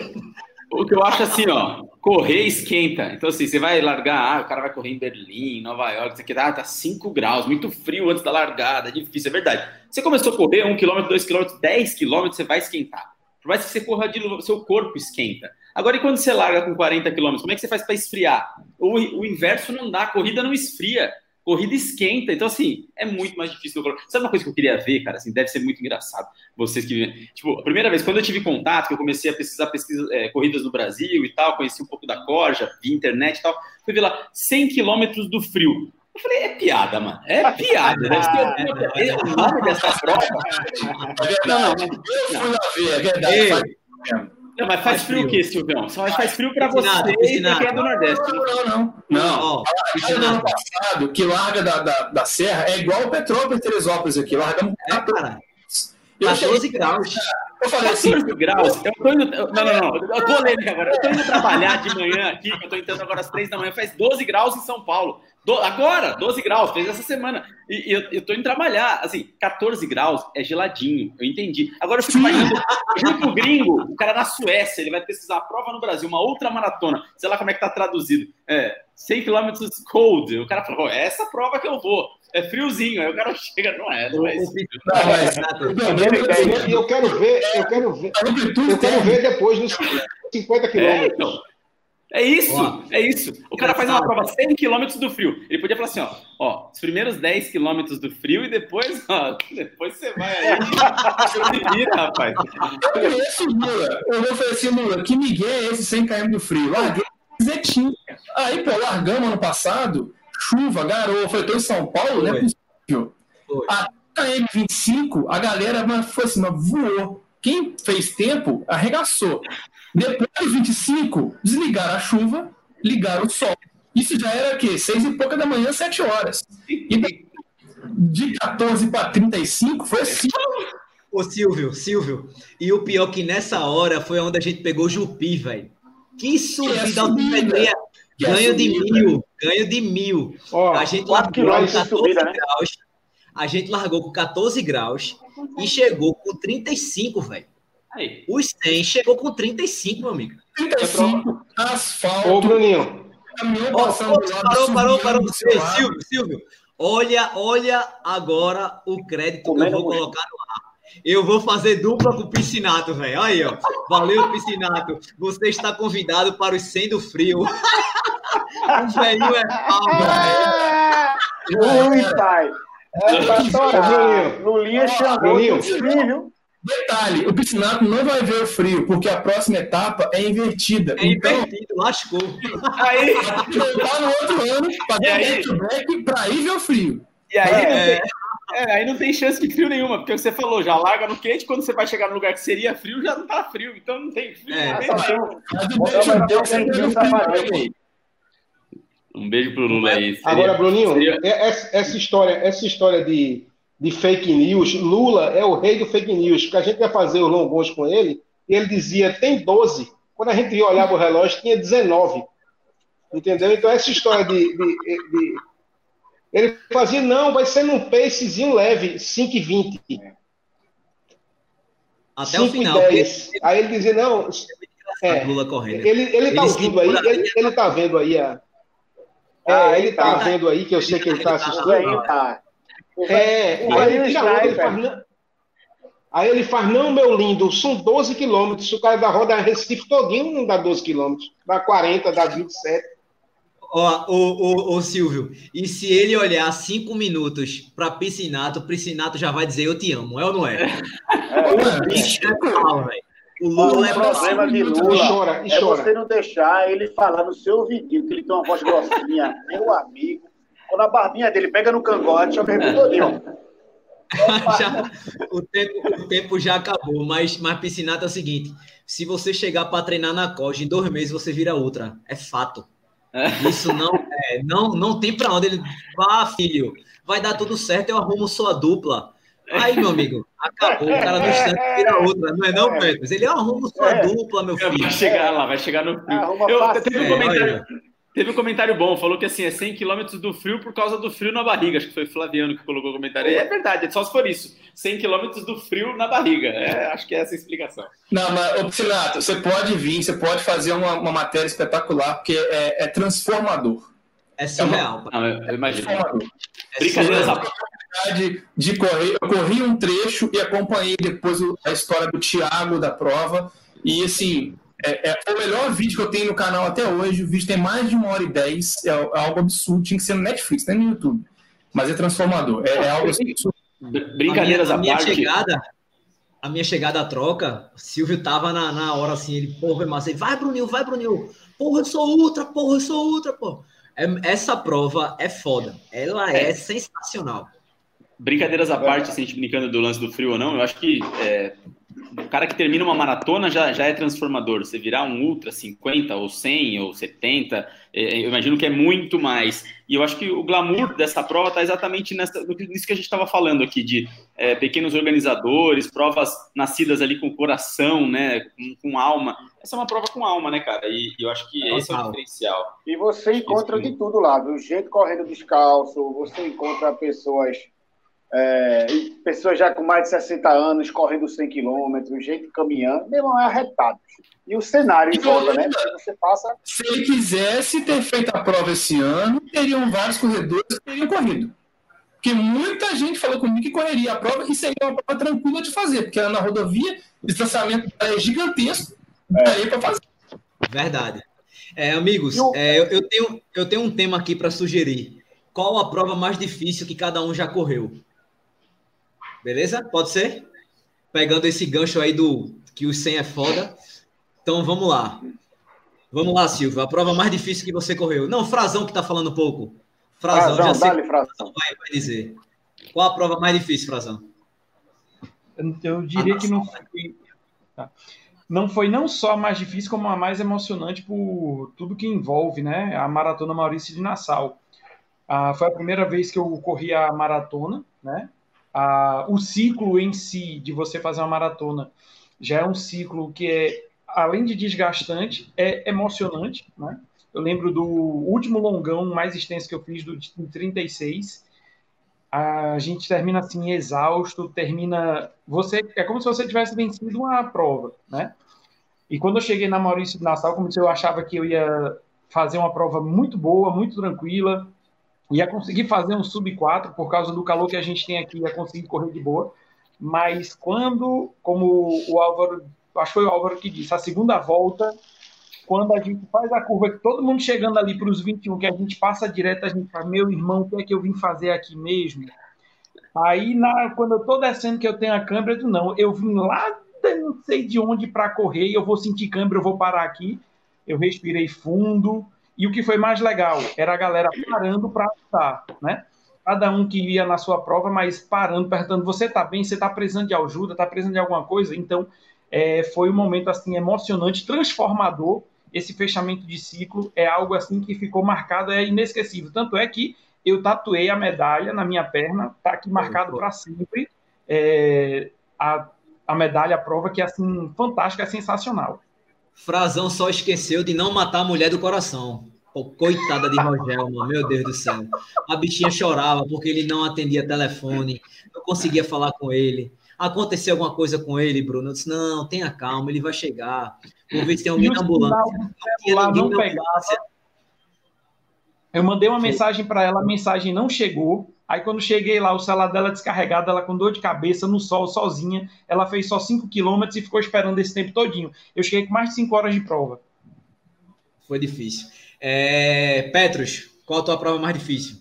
o que eu acho assim, ó, correr esquenta. Então, assim, você vai largar, ah, o cara vai correr em Berlim, Nova York, isso aqui, ah, tá 5 graus, muito frio antes da largada, é difícil, é verdade. Você começou a correr 1 um km, 2 km, 10 km, você vai esquentar. Por mais que você corra de novo, seu corpo esquenta. Agora, e quando você larga com 40 km, como é que você faz para esfriar? O, o inverso não dá, a corrida não esfria corrida esquenta. Então, assim, é muito mais difícil. Sabe uma coisa que eu queria ver, cara? Assim, deve ser muito engraçado. Vocês que. Tipo, a primeira vez, quando eu tive contato, que eu comecei a pesquisar pesquisa, é, corridas no Brasil e tal, conheci um pouco da Corja, vi internet e tal, fui ver lá 100 quilômetros do frio. Eu falei, é piada, mano. É piada. Deve ser o nome dessa prova. Não, não, não. Eu fui lá ver, é verdade. Não, mas faz, faz frio, frio o quê, Silvão? Só faz frio para você e pra quem é do Nordeste. Não, não, não. Não. não. no ano passado, que larga da, da, da Serra, é igual o Petrópolis Teresópolis aqui. Largamos é, cara. 14 graus. Eu falei assim, 14 graus. Eu tô indo. Não, não, não. Eu tô lendo agora. Eu tô indo trabalhar de manhã aqui, eu tô entrando agora às 3 da manhã. Faz 12 graus em São Paulo. Do, agora, 12 graus, fez essa semana. E, e eu, eu tô indo trabalhar. Assim, 14 graus é geladinho, eu entendi. Agora eu fico junto gringo, o cara na Suécia, ele vai pesquisar a prova no Brasil, uma outra maratona. Sei lá como é que tá traduzido. É, 100 km cold. O cara falou, é essa prova que eu vou. É friozinho. Aí o cara [LAUGHS] chega, não é, não é isso. Eu quero ver, eu quero ver, eu quero ver depois dos 50 quilômetros. É, então. É isso, ó, é isso. O cara faz uma prova 100 km do frio. Ele podia falar assim, ó, ó, os primeiros 10 km do frio e depois, [LAUGHS] ó, depois você vai aí. você vira, rapaz. Eu conheço Lula. Eu vou falar assim, Lula, que Miguel é esse 100 km do frio? Larguei Zetinho. Aí, pô, largamos ano passado, chuva, garoa, foi tô em São Paulo, né? Possível. A KM25, a galera foi assim, mas voou. Quem fez tempo, arregaçou. Depois dos 25, desligaram a chuva, ligaram o sol. Isso já era o quê? Seis e pouca da manhã, sete horas. E de 14 para 35 foi assim. Ô Silvio, Silvio, e o pior que nessa hora foi onde a gente pegou Jupi, velho. Que subida altimetria. Ganho de mil, ganho de mil. Oh, a gente largou com 14 subida, né? graus. A gente largou com 14 graus e chegou com 35, velho. Os 100 chegou com 35, meu amigo. 35, asfalto. Ô, Bruninho. Oh, parou, parou, parou. Silvio, Silvio. Olha, olha agora o crédito que eu vou colocar no ar. Eu vou fazer dupla com o Piscinato, velho. Aí, ó. Valeu, Piscinato. Você está convidado para os 100 do frio. o [LAUGHS] velhinho é pau, Ui, pai. É pra. Lulinha chamou o filho. Detalhe, o Piscinato não vai ver o frio, porque a próxima etapa é invertida. É então, invertido, lascou. Aí, voltar [LAUGHS] no outro ano, fazer o back para ir ver o frio. E aí, é, é, aí não tem chance de frio nenhuma, porque você falou, já larga no quente, quando você vai chegar no lugar que seria frio, já não tá frio, então não tem frio. É, um beijo pro Lula aí. Seria, Agora, Bruninho, seria... essa, história, essa história de de fake news. Lula é o rei do fake news, porque a gente ia fazer os longos com ele, e ele dizia, tem 12. Quando a gente olhava o relógio, tinha 19. Entendeu? Então, essa história de, de, de ele fazia, não, vai ser num pacezinho leve, 5,20. Até 5 o final. 10. Aí ele dizia, não. É, Lula correndo. Ele, ele tá ouvindo aí, ele, ele tá vendo aí a. É, ah, ele tá, tá vendo aí, que eu sei que ele tá assistindo. Aí, tá. É, aí ele, tira ele faz, não, aí ele faz, não, meu lindo, são 12 quilômetros. O cara da roda Recife todinho não dá 12 quilômetros, dá 40, dá 27. Ó, o, o, o Silvio, e se ele olhar cinco minutos para Piscinato, o Piscinato já vai dizer eu te amo, é ou não é? é, é, é. O Lula é problema de Lula e chora, e é chora. você não deixar ele falar no seu ouvidinho, que ele tem uma voz grossinha, meu amigo. Quando a barbinha dele pega no cangote, já perguntou [LAUGHS] já, o, tempo, o tempo já acabou, mas, mas piscinato é o seguinte: se você chegar para treinar na COG, em dois meses você vira outra. É fato. Isso não é, não, não tem para onde ele. Vá, filho, vai dar tudo certo, eu arrumo sua dupla. Aí, meu amigo, acabou. O cara no instante vira outra, não é não, é. Pedro? Ele arruma sua é. dupla, meu filho. Vai chegar lá, vai chegar no frio. Eu, teve um comentário. Teve um comentário bom, falou que assim, é 100 km do frio por causa do frio na barriga. Acho que foi o Flaviano que colocou o comentário. É verdade, é só se for isso. 100 km do frio na barriga. É, acho que é essa a explicação. Não, mas, Obstinato, você pode vir, você pode fazer uma, uma matéria espetacular, porque é, é transformador. É surreal. É uma, não, eu imagino. É Brincadeiras à de, de correr. Eu corri um trecho e acompanhei depois a história do Thiago da prova. E assim, é, é, o melhor vídeo que eu tenho no canal até hoje. O vídeo tem mais de uma hora e dez. É, é algo absurdo. Tinha que ser no Netflix, nem no YouTube. Mas é transformador. É, é algo absurdo. Brincadeiras a minha, à parte. Chegada, a minha chegada à troca, Silvio tava na, na hora assim, ele, porra, mas vai, Brunil, vai, Brunil. Porra, eu sou ultra, porra, eu sou ultra, porra. É, essa prova é foda. Ela é, é sensacional. Brincadeiras à parte, assim, a gente brincando do lance do frio ou não, eu acho que é, o cara que termina uma maratona já, já é transformador. Você virar um ultra 50 ou 100 ou 70, é, eu imagino que é muito mais. E eu acho que o glamour dessa prova está exatamente nessa, nisso que a gente estava falando aqui, de é, pequenos organizadores, provas nascidas ali com coração, né, com, com, alma. Essa é uma prova com alma, né, cara? E, e eu acho que é esse é o diferencial. E você encontra de tudo lá, do jeito correndo descalço, você encontra pessoas é, pessoas já com mais de 60 anos correndo 100 km, gente caminhando, meu irmão, é arretado. E o cenário em volta, né? Você passa. Se ele quisesse ter feito a prova esse ano, teriam vários corredores que teriam corrido. Porque muita gente falou comigo que correria a prova e seria uma prova tranquila de fazer, porque na rodovia, o distanciamento é gigantesco, é. para fazer. Verdade. É, amigos, é, eu, eu, tenho, eu tenho um tema aqui para sugerir. Qual a prova mais difícil que cada um já correu? Beleza? Pode ser? Pegando esse gancho aí do que o 100 é foda. Então vamos lá. Vamos lá, Silvio. A prova mais difícil que você correu. Não, Frazão que tá falando pouco. Frazão, Frazão já sei. Frazão. Vai, vai dizer. Qual a prova mais difícil, Frazão? Eu diria que não foi, tá. não foi não só a mais difícil, como a mais emocionante por tudo que envolve, né? A Maratona Maurício de Nassau. Ah, foi a primeira vez que eu corri a maratona, né? O ciclo em si de você fazer uma maratona já é um ciclo que é, além de desgastante, é emocionante, né? Eu lembro do último longão mais extenso que eu fiz, do 36. A gente termina assim exausto, termina. Você é como se você tivesse vencido uma prova, né? E quando eu cheguei na Maurício de Nassau, como eu achava que eu ia fazer uma prova muito boa, muito tranquila, ia conseguir fazer um sub 4 por causa do calor que a gente tem aqui, ia conseguir correr de boa. Mas quando, como o Álvaro, acho que foi o Álvaro que disse, a segunda volta, quando a gente faz a curva, todo mundo chegando ali para os 21, que a gente passa direto, a gente fala, meu irmão, o que é que eu vim fazer aqui mesmo? Aí, na, quando eu tô descendo, que eu tenho a câmera, eu digo, não, eu vim lá, não sei de onde para correr, eu vou sentir câmera, eu vou parar aqui. Eu respirei fundo, e o que foi mais legal era a galera parando para ajudar, né? Cada um que ia na sua prova, mas parando, perguntando: você está bem? Você está precisando de ajuda? Está precisando de alguma coisa? Então, é, foi um momento assim emocionante, transformador. Esse fechamento de ciclo é algo assim que ficou marcado, é inesquecível. Tanto é que eu tatuei a medalha na minha perna, tá aqui marcado para sempre. É, a, a medalha, a prova que é assim fantástica, é sensacional. Frazão só esqueceu de não matar a mulher do coração. Pô, coitada de Rogelma, meu Deus do céu. A bichinha chorava porque ele não atendia telefone, não conseguia falar com ele. Aconteceu alguma coisa com ele, Bruno? Eu disse, não, tenha calma, ele vai chegar. Vou ver se tem alguém na ambulância. Não tinha ninguém na ambulância. Eu mandei uma mensagem para ela, a mensagem não chegou. Aí quando cheguei lá, o celular dela descarregado, ela com dor de cabeça, no sol, sozinha. Ela fez só 5 quilômetros e ficou esperando esse tempo todinho. Eu cheguei com mais de 5 horas de prova. Foi difícil. É... Petros, qual a tua prova mais difícil?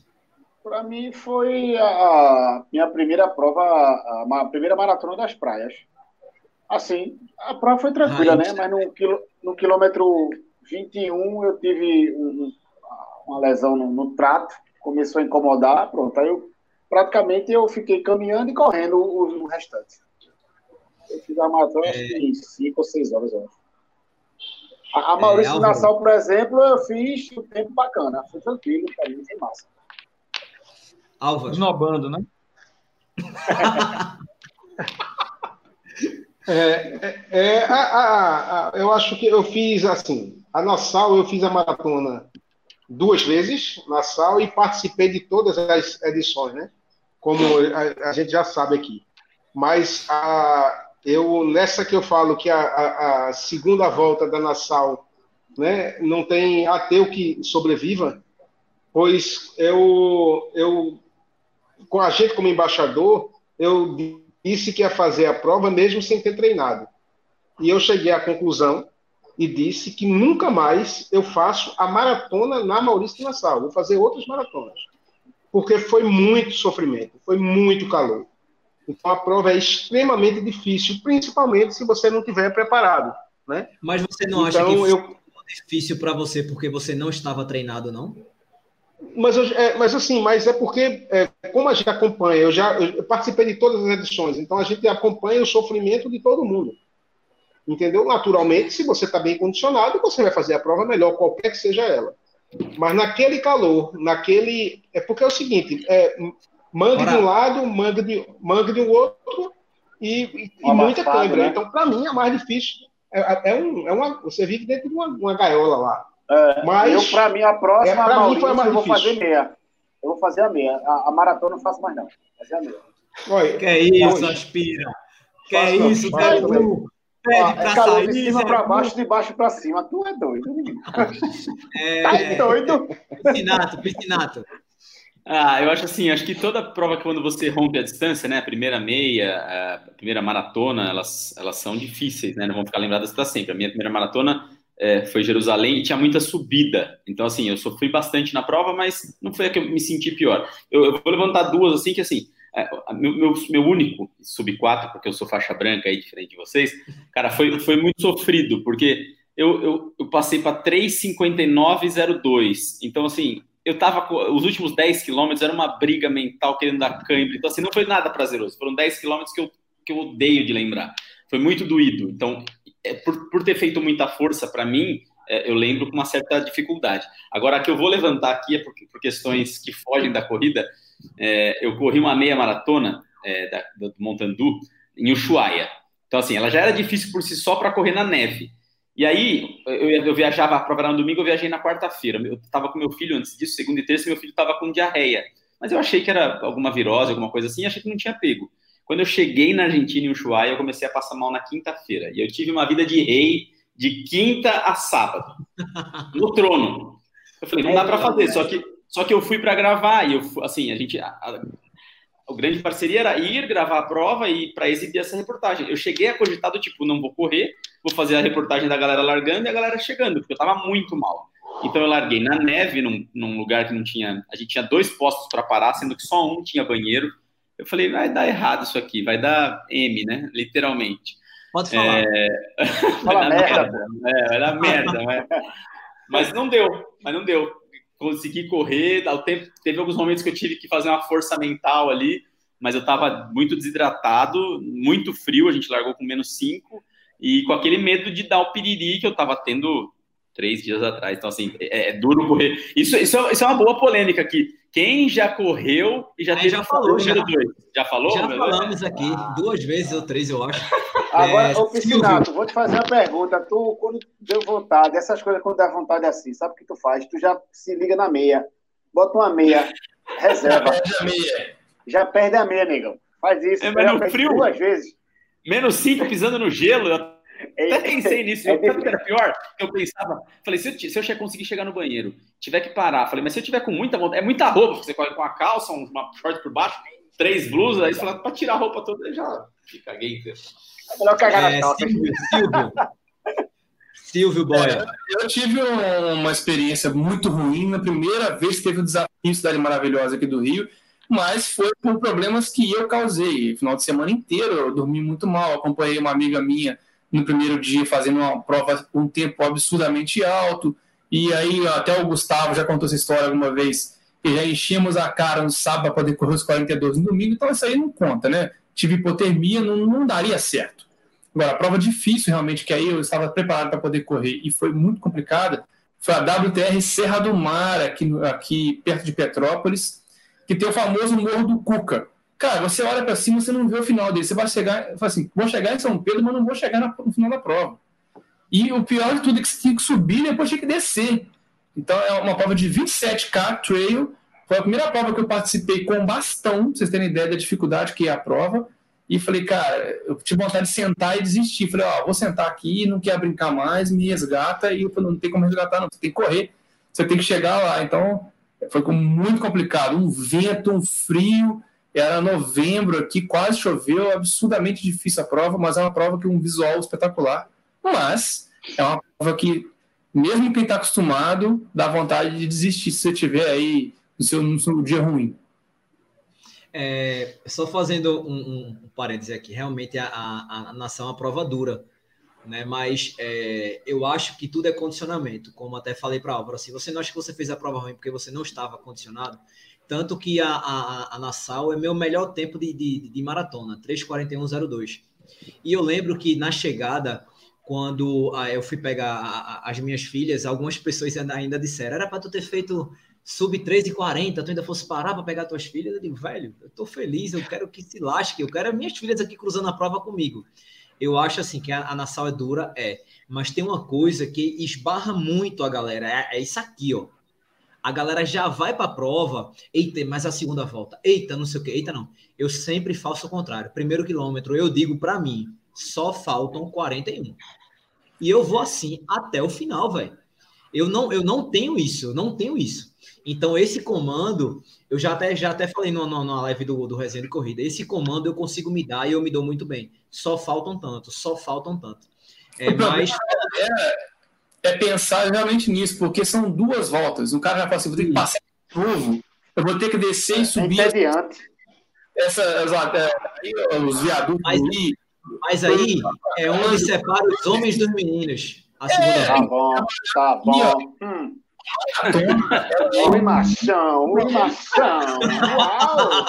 Para mim foi a minha primeira prova, a primeira maratona das praias. Assim, a prova foi tranquila, ah, né? Mas no, quilô, no quilômetro 21 eu tive um, uma lesão no, no trato começou a incomodar, pronto. Aí eu praticamente eu fiquei caminhando e correndo o, o restante. Eu fiz a maratona é... em 5 ou 6 horas, eu acho. A, a Maurício é, Nassau, por exemplo, eu fiz o tempo bacana, foi tranquilo, mim, sem massa. Álvaro. Esnobando, né? [LAUGHS] é, é, é a, a, a, eu acho que eu fiz assim, a Nassau eu fiz a maratona duas vezes na sala e participei de todas as edições, né? Como a, a gente já sabe aqui. Mas a, eu nessa que eu falo que a, a, segunda volta da Nassau, né, não tem ateu que sobreviva, pois eu eu com a gente como embaixador, eu disse que ia fazer a prova mesmo sem ter treinado. E eu cheguei à conclusão e disse que nunca mais eu faço a maratona na Maurício Nassau. Vou fazer outras maratonas. Porque foi muito sofrimento, foi muito calor. Então a prova é extremamente difícil, principalmente se você não tiver preparado, né? Mas você não então, acha que eu... foi difícil para você porque você não estava treinado, não? Mas, é, mas assim, mas é porque, é, como a gente acompanha, eu já eu participei de todas as edições, então a gente acompanha o sofrimento de todo mundo. Entendeu? Naturalmente, se você está bem condicionado, você vai fazer a prova melhor, qualquer que seja ela. Mas naquele calor, naquele. É porque é o seguinte: é, mangue Ora. de um lado, mangue de, mangue de um outro e, e muita câimbra. Né? Então, para mim, é mais difícil. É, é, um, é uma, você vive dentro de uma, uma gaiola lá. É, Mas, eu, para mim, a próxima, é, Maurício, mim foi mais eu vou difícil. fazer meia. Eu vou fazer a meia. A, a maratona eu não faço mais, não. Vou fazer a meia. Oi, que é isso, Aspira? Que é isso, Zé Pede ah, pra é sair, de cima para baixo, de baixo para cima. Tu é doido, menino. É... Tá doido. Piscinato, piscinato. Ah, eu acho assim, acho que toda prova que quando você rompe a distância, né, a primeira meia, a primeira maratona, elas, elas são difíceis, né, não vão ficar lembradas para sempre. A minha primeira maratona é, foi Jerusalém e tinha muita subida. Então, assim, eu sofri bastante na prova, mas não foi a que eu me senti pior. Eu, eu vou levantar duas, assim, que assim, meu, meu, meu, único sub 4, porque eu sou faixa branca aí, diferente de vocês, cara, foi, foi muito sofrido, porque eu, eu, eu passei para 3,59,02. Então, assim, eu tava. Os últimos 10 quilômetros era uma briga mental querendo dar câimbra. Então, assim, não foi nada prazeroso. Foram 10 quilômetros que eu, que eu odeio de lembrar. Foi muito doído. Então, é, por, por ter feito muita força para mim, é, eu lembro com uma certa dificuldade. Agora, a que eu vou levantar aqui é por, por questões que fogem da corrida. É, eu corri uma meia maratona é, da, do Montandu em Ushuaia. Então, assim, ela já era difícil por si só para correr na neve. E aí, eu, eu viajava para no domingo, eu viajei na quarta-feira. Eu estava com meu filho antes disso, segunda e terça, meu filho estava com diarreia. Mas eu achei que era alguma virose, alguma coisa assim, e achei que não tinha pego. Quando eu cheguei na Argentina, em Ushuaia, eu comecei a passar mal na quinta-feira. E eu tive uma vida de rei de quinta a sábado, no trono. Eu falei, não dá para fazer, só que, só que eu fui para gravar, e eu, assim, a gente, a, a, a grande parceria era ir gravar a prova e para exibir essa reportagem. Eu cheguei a cogitar do tipo, não vou correr, vou fazer a reportagem da galera largando e a galera chegando, porque eu tava muito mal. Então eu larguei na neve, num, num lugar que não tinha. A gente tinha dois postos para parar, sendo que só um tinha banheiro. Eu falei, vai dar errado isso aqui, vai dar M, né? Literalmente. Pode falar. É... Fala [LAUGHS] vai merda. merda. É, vai dar merda. mas... mas não deu, mas não deu. Consegui correr, tempo, teve alguns momentos que eu tive que fazer uma força mental ali, mas eu estava muito desidratado, muito frio, a gente largou com menos 5, e com aquele medo de dar o piriri que eu estava tendo três dias atrás. Então, assim, é, é duro correr. Isso, isso, é, isso é uma boa polêmica aqui. Quem já correu e já Aí já falou, já. Dois? Já falou? Já falamos aqui, duas vezes ou três, eu acho. [LAUGHS] Agora, é, ô Piscinato, vou te fazer uma pergunta. Tu, quando deu vontade, essas coisas quando dá vontade assim, sabe o que tu faz? Tu já se liga na meia, bota uma meia, [LAUGHS] reserva. Já perde a meia. Já perde a meia, negão. Faz isso. É, mas no frio? Duas vezes. Menos cinco pisando no gelo, eu até pensei nisso, eu, sabe que era pior? Eu pensava, falei, se eu, se eu conseguir chegar no banheiro, tiver que parar, falei, mas se eu tiver com muita vontade, é muita roupa, você corre com a calça, uma short por baixo, três blusas, aí você fala, pra tirar a roupa toda, já fica gay. É melhor cagar na é, calça. Silvio, Silvio. Silvio Boia. É, eu tive uma experiência muito ruim na primeira vez que teve o desafio Cidade Maravilhosa aqui do Rio, mas foi por problemas que eu causei. Final de semana inteiro eu dormi muito mal, acompanhei uma amiga minha no primeiro dia fazendo uma prova com um tempo absurdamente alto. E aí até o Gustavo já contou essa história alguma vez, que já enchemos a cara no sábado para poder correr os 42 no domingo, então isso aí não conta, né? Tive hipotermia, não, não daria certo. Agora, a prova difícil realmente, que aí eu estava preparado para poder correr e foi muito complicada, foi a WTR Serra do Mar, aqui, aqui perto de Petrópolis, que tem o famoso Morro do Cuca. Cara, você olha para cima, você não vê o final dele. Você vai chegar, fala assim, vou chegar em São Pedro, mas não vou chegar no final da prova. E o pior de tudo é que você tinha que subir e depois tinha que descer. Então é uma prova de 27K Trail. Foi a primeira prova que eu participei com bastão, pra vocês terem ideia da dificuldade que é a prova. E falei, cara, eu tive vontade de sentar e desistir. Falei, ó, vou sentar aqui, não quer brincar mais, me resgata. E eu falei, não tem como resgatar, não, você tem que correr, você tem que chegar lá. Então, foi muito complicado. Um vento, um frio. Era novembro aqui, quase choveu, absurdamente difícil a prova, mas é uma prova que um visual espetacular. Mas é uma prova que, mesmo quem está acostumado, dá vontade de desistir se você tiver aí no seu, no seu dia ruim. É, só fazendo um, um, parêntese aqui, realmente a, a, a, nação é uma prova dura, né? Mas é, eu acho que tudo é condicionamento, como até falei para a Álvaro, se você não acha que você fez a prova ruim porque você não estava condicionado, tanto que a, a, a Nassau é meu melhor tempo de, de, de maratona, 3,41,02. E eu lembro que na chegada, quando ah, eu fui pegar as minhas filhas, algumas pessoas ainda disseram, era para tu ter feito sub 3 e 40, tu ainda fosse parar para pegar tuas filhas, eu digo, velho, eu tô feliz, eu quero que se lasque, eu quero minhas filhas aqui cruzando a prova comigo. Eu acho assim que a, a Nassau é dura, é, mas tem uma coisa que esbarra muito a galera, é, é isso aqui, ó. A galera já vai para a prova, eita, mas a segunda volta, eita, não sei o que, eita, não. Eu sempre faço o contrário. Primeiro quilômetro, eu digo para mim, só faltam 41. E eu vou assim até o final, velho. Eu não, eu não tenho isso, eu não tenho isso. Então, esse comando, eu já até, já até falei no, no, na live do, do Resenha de Corrida, esse comando eu consigo me dar e eu me dou muito bem. Só faltam tanto, só faltam tanto. É, mas... É, é, pensar realmente nisso, porque são duas voltas. O cara já fala assim, vou ter que passar de novo, eu vou ter que descer e é subir. É essa, é, os viadutos mas, mas aí é onde separa os homens dos meninos. A segunda é, tá bom, tá bom. Hum. Oi, machão, oi, machão. [LAUGHS] Uau!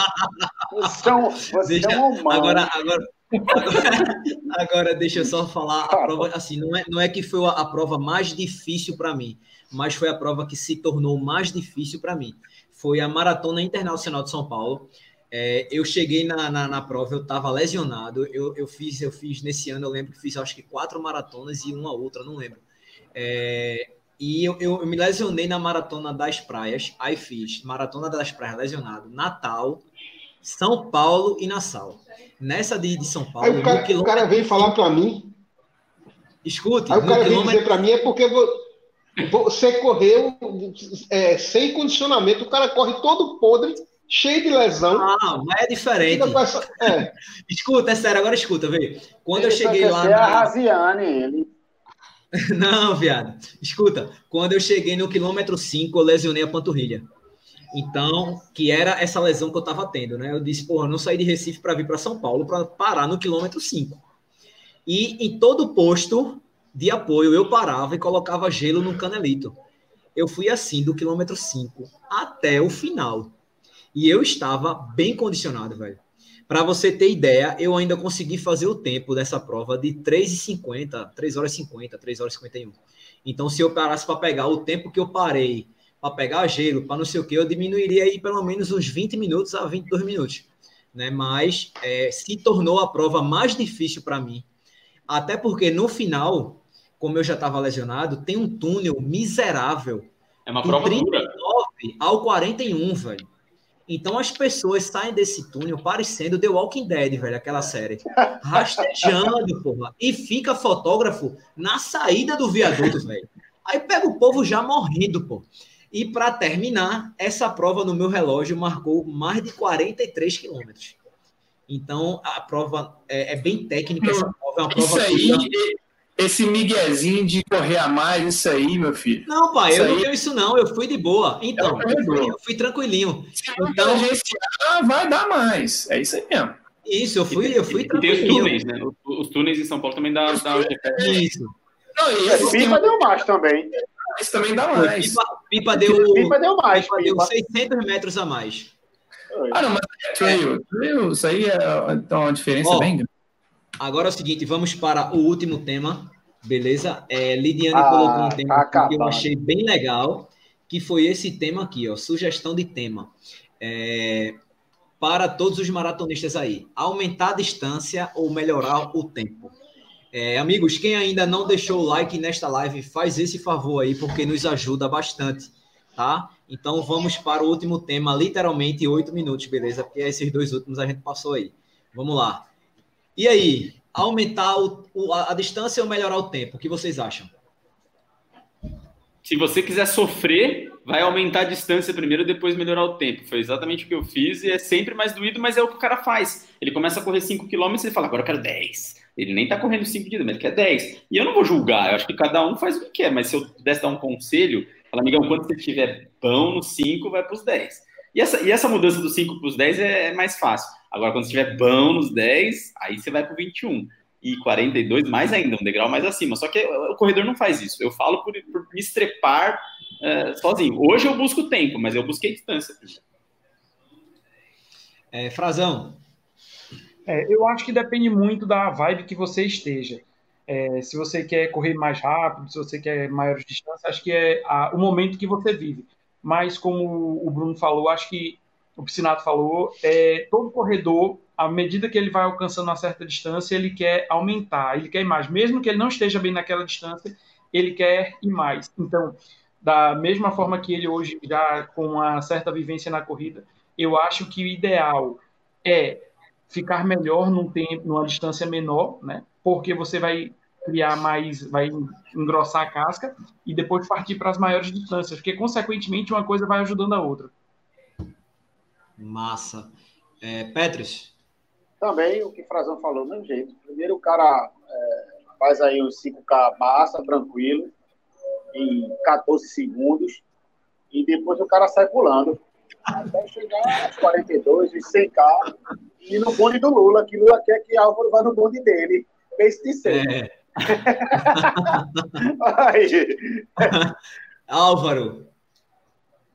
Você, é você deixa, é um humano. Agora, agora, agora, [LAUGHS] agora, deixa eu só falar a prova, assim, não é, não é que foi a, a prova mais difícil para mim, mas foi a prova que se tornou mais difícil para mim. Foi a Maratona Internacional de São Paulo. É, eu cheguei na, na, na, prova, eu estava lesionado. Eu, eu fiz, eu fiz nesse ano, eu lembro que fiz acho que quatro maratonas e uma outra, não lembro. É, e eu, eu, me lesionei na Maratona das Praias. Aí fiz Maratona das Praias lesionado, Natal, São Paulo e Nassau. Nessa de, de São Paulo. Aí o cara, o cara vem falar para mim. Escute. Aí o cara vem dizer para mim é porque você correu é, sem condicionamento. O cara corre todo podre cheio de lesão. Ah, mas é diferente. Essa, é. [LAUGHS] escuta, é sério, agora escuta, vê. Quando ele eu cheguei lá. Na... a Raziane, ele [LAUGHS] Não, viado. Escuta, quando eu cheguei no quilômetro 5, eu lesionei a panturrilha. Então, que era essa lesão que eu tava tendo, né? Eu disse, porra, não saí de Recife para vir para São Paulo para parar no quilômetro 5. E em todo posto de apoio eu parava e colocava gelo no canelito. Eu fui assim do quilômetro 5 até o final. E eu estava bem condicionado, velho. Para você ter ideia, eu ainda consegui fazer o tempo dessa prova de 3,50, 3 horas 50, 3 horas 51. Então, se eu parasse para pegar o tempo que eu parei para pegar gelo, para não sei o que, eu diminuiria aí pelo menos uns 20 minutos a 22 minutos. Né? Mas é, se tornou a prova mais difícil para mim. Até porque no final, como eu já estava lesionado, tem um túnel miserável. É uma prova 39 dura. ao 41, velho. Então as pessoas saem desse túnel parecendo The Walking Dead, velho, aquela série. Rastejando, [LAUGHS] porra. E fica fotógrafo na saída do viaduto, velho. Aí pega o povo já morrendo, pô. E para terminar, essa prova no meu relógio marcou mais de 43 quilômetros. Então a prova é, é, bem técnica. Essa prova é uma prova Isso aí, esse miguezinho de correr a mais, isso aí, meu filho. Não, pai, isso eu aí... não tenho isso não, eu fui de boa. Então, eu fui, eu fui tranquilinho. Se então, gerenciar, vai dar mais. É isso aí mesmo. Isso, eu fui, eu fui tranquilo. E tem os túneis, né? Os, túneis em São Paulo também dá, dá Isso. Não, e pipa deu mais também. Esse também dá mais. Pipa, pipa deu, pipa deu mais. Pipa, pipa. deu 600 metros a mais. Ah, não, mas é trail. trail isso aí é então, uma diferença oh, bem grande. Agora é o seguinte, vamos para o último tema, beleza? É, Lidiane ah, colocou um tema que eu achei bem legal, que foi esse tema aqui, ó, sugestão de tema. É, para todos os maratonistas aí, aumentar a distância ou melhorar o tempo? É, amigos, quem ainda não deixou o like nesta live, faz esse favor aí, porque nos ajuda bastante, tá? Então vamos para o último tema, literalmente oito minutos, beleza? Porque esses dois últimos a gente passou aí. Vamos lá. E aí, aumentar o, o, a, a distância ou melhorar o tempo? O que vocês acham? Se você quiser sofrer, vai aumentar a distância primeiro, depois melhorar o tempo. Foi exatamente o que eu fiz e é sempre mais doído, mas é o que o cara faz. Ele começa a correr 5 km e fala, agora eu quero 10. Ele nem tá correndo 5 km, ele quer 10. E eu não vou julgar, eu acho que cada um faz o que quer, mas se eu pudesse dar um conselho, fala, amigão, quando você tiver pão no 5, vai para os 10. E essa, e essa mudança do 5 para os 10 é, é, mais fácil. Agora, quando você tiver bom nos 10, aí você vai para o 21 e 42, mais ainda, um degrau mais acima. Só que o corredor não faz isso. Eu falo por, por me estrepar uh, sozinho. Hoje eu busco tempo, mas eu busquei distância. É, Frazão. É, eu acho que depende muito da vibe que você esteja. É, se você quer correr mais rápido, se você quer maiores distâncias, acho que é a, o momento que você vive. Mas, como o Bruno falou, acho que o Piscinato falou, é, todo corredor à medida que ele vai alcançando uma certa distância, ele quer aumentar, ele quer ir mais. Mesmo que ele não esteja bem naquela distância, ele quer ir mais. Então, da mesma forma que ele hoje, já com uma certa vivência na corrida, eu acho que o ideal é ficar melhor num tempo, numa distância menor, né? Porque você vai criar mais, vai engrossar a casca e depois partir para as maiores distâncias, porque consequentemente uma coisa vai ajudando a outra. Massa. É, Petros, também o que o Frazão falou, mesmo jeito. Primeiro o cara é, faz aí os 5K massa, tranquilo, em 14 segundos, e depois o cara sai pulando. Até chegar aos 42, os 100K, e no bonde do Lula, que Lula quer que Álvaro vá no bonde dele. Pense de ser. É. [LAUGHS] [LAUGHS] Álvaro.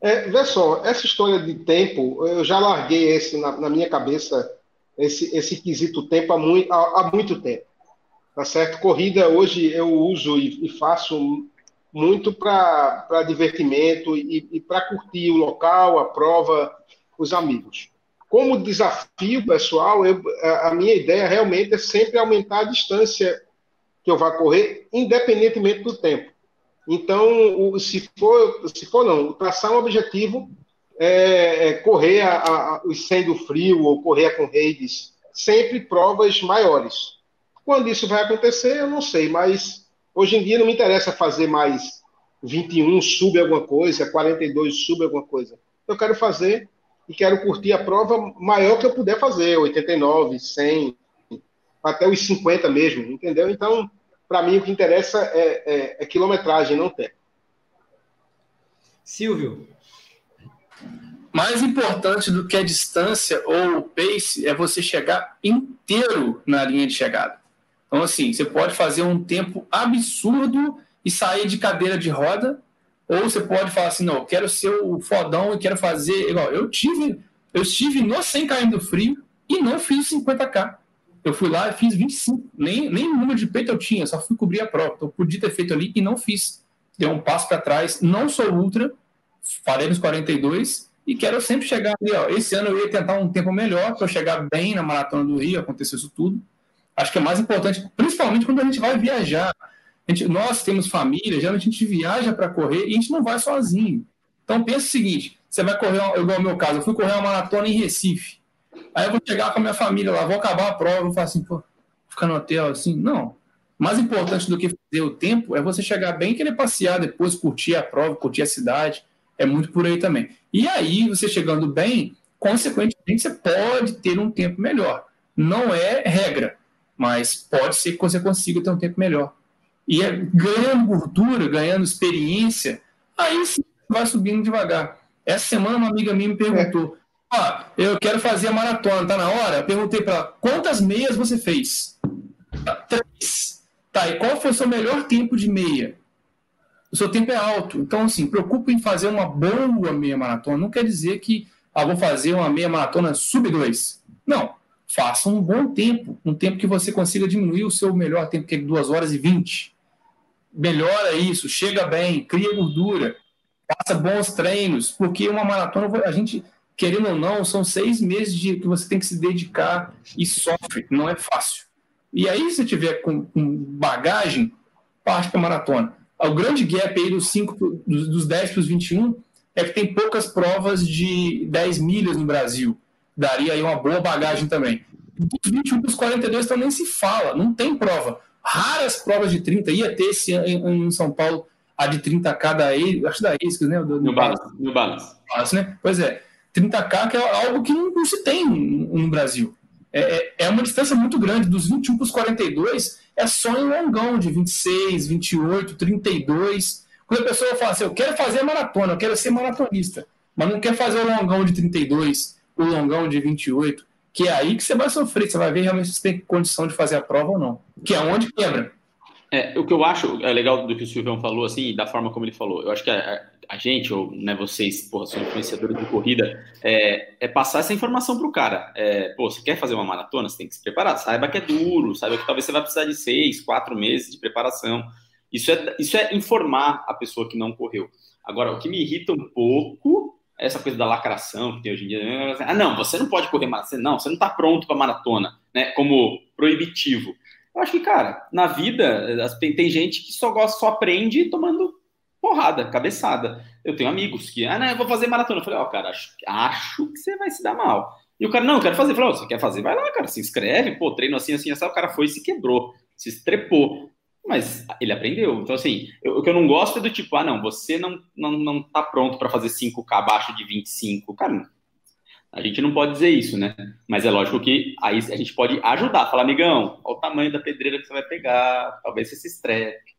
É, vê só, essa história de tempo, eu já larguei esse na, na minha cabeça esse, esse quesito tempo há muito, há, há muito tempo. Tá certo? Corrida hoje eu uso e, e faço muito para divertimento e, e para curtir o local, a prova, os amigos. Como desafio pessoal, eu, a minha ideia realmente é sempre aumentar a distância que eu vá correr, independentemente do tempo. Então, se for, se for não, traçar um objetivo é, é, correr a, a, os 100 do frio ou correr com redes, sempre provas maiores. Quando isso vai acontecer, eu não sei, mas hoje em dia não me interessa fazer mais 21 sub alguma coisa, 42 sub alguma coisa. Eu quero fazer e quero curtir a prova maior que eu puder fazer, 89, 100, até os 50 mesmo, entendeu? Então, para mim, o que interessa é, é, é quilometragem, não tempo. Silvio, mais importante do que a distância ou o pace é você chegar inteiro na linha de chegada. Então, assim, você pode fazer um tempo absurdo e sair de cadeira de roda, ou você pode falar assim, não, eu quero ser o fodão e quero fazer. Igual, eu tive, eu estive no 100 km do frio e não fiz 50k. Eu fui lá e fiz 25. Nem, nem número de peito eu tinha, só fui cobrir a prova. Então, eu podia ter feito ali e não fiz. Deu um passo para trás. Não sou ultra, farei nos 42 e quero sempre chegar ali. Ó. Esse ano eu ia tentar um tempo melhor para chegar bem na maratona do Rio, acontecer isso tudo. Acho que é mais importante, principalmente quando a gente vai viajar. Gente, nós temos família, geralmente a gente viaja para correr e a gente não vai sozinho. Então pensa o seguinte: você vai correr, igual no meu caso, eu fui correr uma maratona em Recife. Aí eu vou chegar com a minha família lá, vou acabar a prova, vou falar assim, pô, ficar no hotel assim. Não. Mais importante do que fazer o tempo é você chegar bem querer passear depois, curtir a prova, curtir a cidade é muito por aí também. E aí, você chegando bem, consequentemente, você pode ter um tempo melhor. Não é regra, mas pode ser que você consiga ter um tempo melhor. E é, ganhando gordura, ganhando experiência, aí sim vai subindo devagar. Essa semana, uma amiga minha me perguntou: ah, eu quero fazer a maratona, tá na hora? Eu perguntei para quantas meias você fez? Três. Tá, e qual foi o seu melhor tempo de meia? o seu tempo é alto. Então, assim, preocupe em fazer uma boa meia maratona. Não quer dizer que ah, vou fazer uma meia maratona sub 2. Não. Faça um bom tempo, um tempo que você consiga diminuir o seu melhor tempo, que é 2 horas e 20. Melhora isso, chega bem, cria gordura, faça bons treinos, porque uma maratona, a gente, querendo ou não, são seis meses de que você tem que se dedicar e sofre, não é fácil. E aí, se tiver com, com bagagem, parte para maratona. O grande gap aí dos, 5, dos 10 para os 21 é que tem poucas provas de 10 milhas no Brasil. Daria aí uma boa bagagem também. Dos 21 para os 42 então nem se fala, não tem prova. Raras provas de 30, ia ter esse ano em São Paulo a de 30k da acho da ASICS, né? Do, no Balance. No Balance. né? Pois é, 30k que é algo que não, não se tem no Brasil. É, é, é uma distância muito grande, dos 21 para os 42, é só em longão de 26, 28, 32. Quando a pessoa fala assim, eu quero fazer maratona, eu quero ser maratonista, mas não quer fazer o longão de 32, o longão de 28, que é aí que você vai sofrer, você vai ver realmente se você tem condição de fazer a prova ou não. Que é onde quebra. É, o que eu acho é legal do que o Silvão falou, assim, da forma como ele falou. Eu acho que a, a gente, ou né, vocês, porra, são influenciadores de corrida, é, é passar essa informação pro cara. É, pô, você quer fazer uma maratona, você tem que se preparar. Saiba que é duro, saiba que talvez você vai precisar de seis, quatro meses de preparação. Isso é, isso é informar a pessoa que não correu. Agora, o que me irrita um pouco essa coisa da lacração que tem hoje em dia. Ah, não, você não pode correr maratona. Não, você não está pronto para maratona, né? Como proibitivo. Eu acho que, cara, na vida tem, tem gente que só gosta, só aprende tomando porrada, cabeçada. Eu tenho amigos que, ah, não, eu vou fazer maratona. Eu falei, ó, oh, cara, acho, acho que você vai se dar mal. E o cara, não, eu quero fazer. Eu falei, oh, você quer fazer? Vai lá, cara, se inscreve, pô, treino assim, assim, assim. O cara foi e se quebrou, se estrepou. Mas ele aprendeu. Então, assim, eu, o que eu não gosto é do tipo, ah, não, você não, não, não tá pronto para fazer 5K abaixo de 25. Cara, a gente não pode dizer isso, né? Mas é lógico que aí a gente pode ajudar, falar, amigão, olha o tamanho da pedreira que você vai pegar, talvez você se estrepe.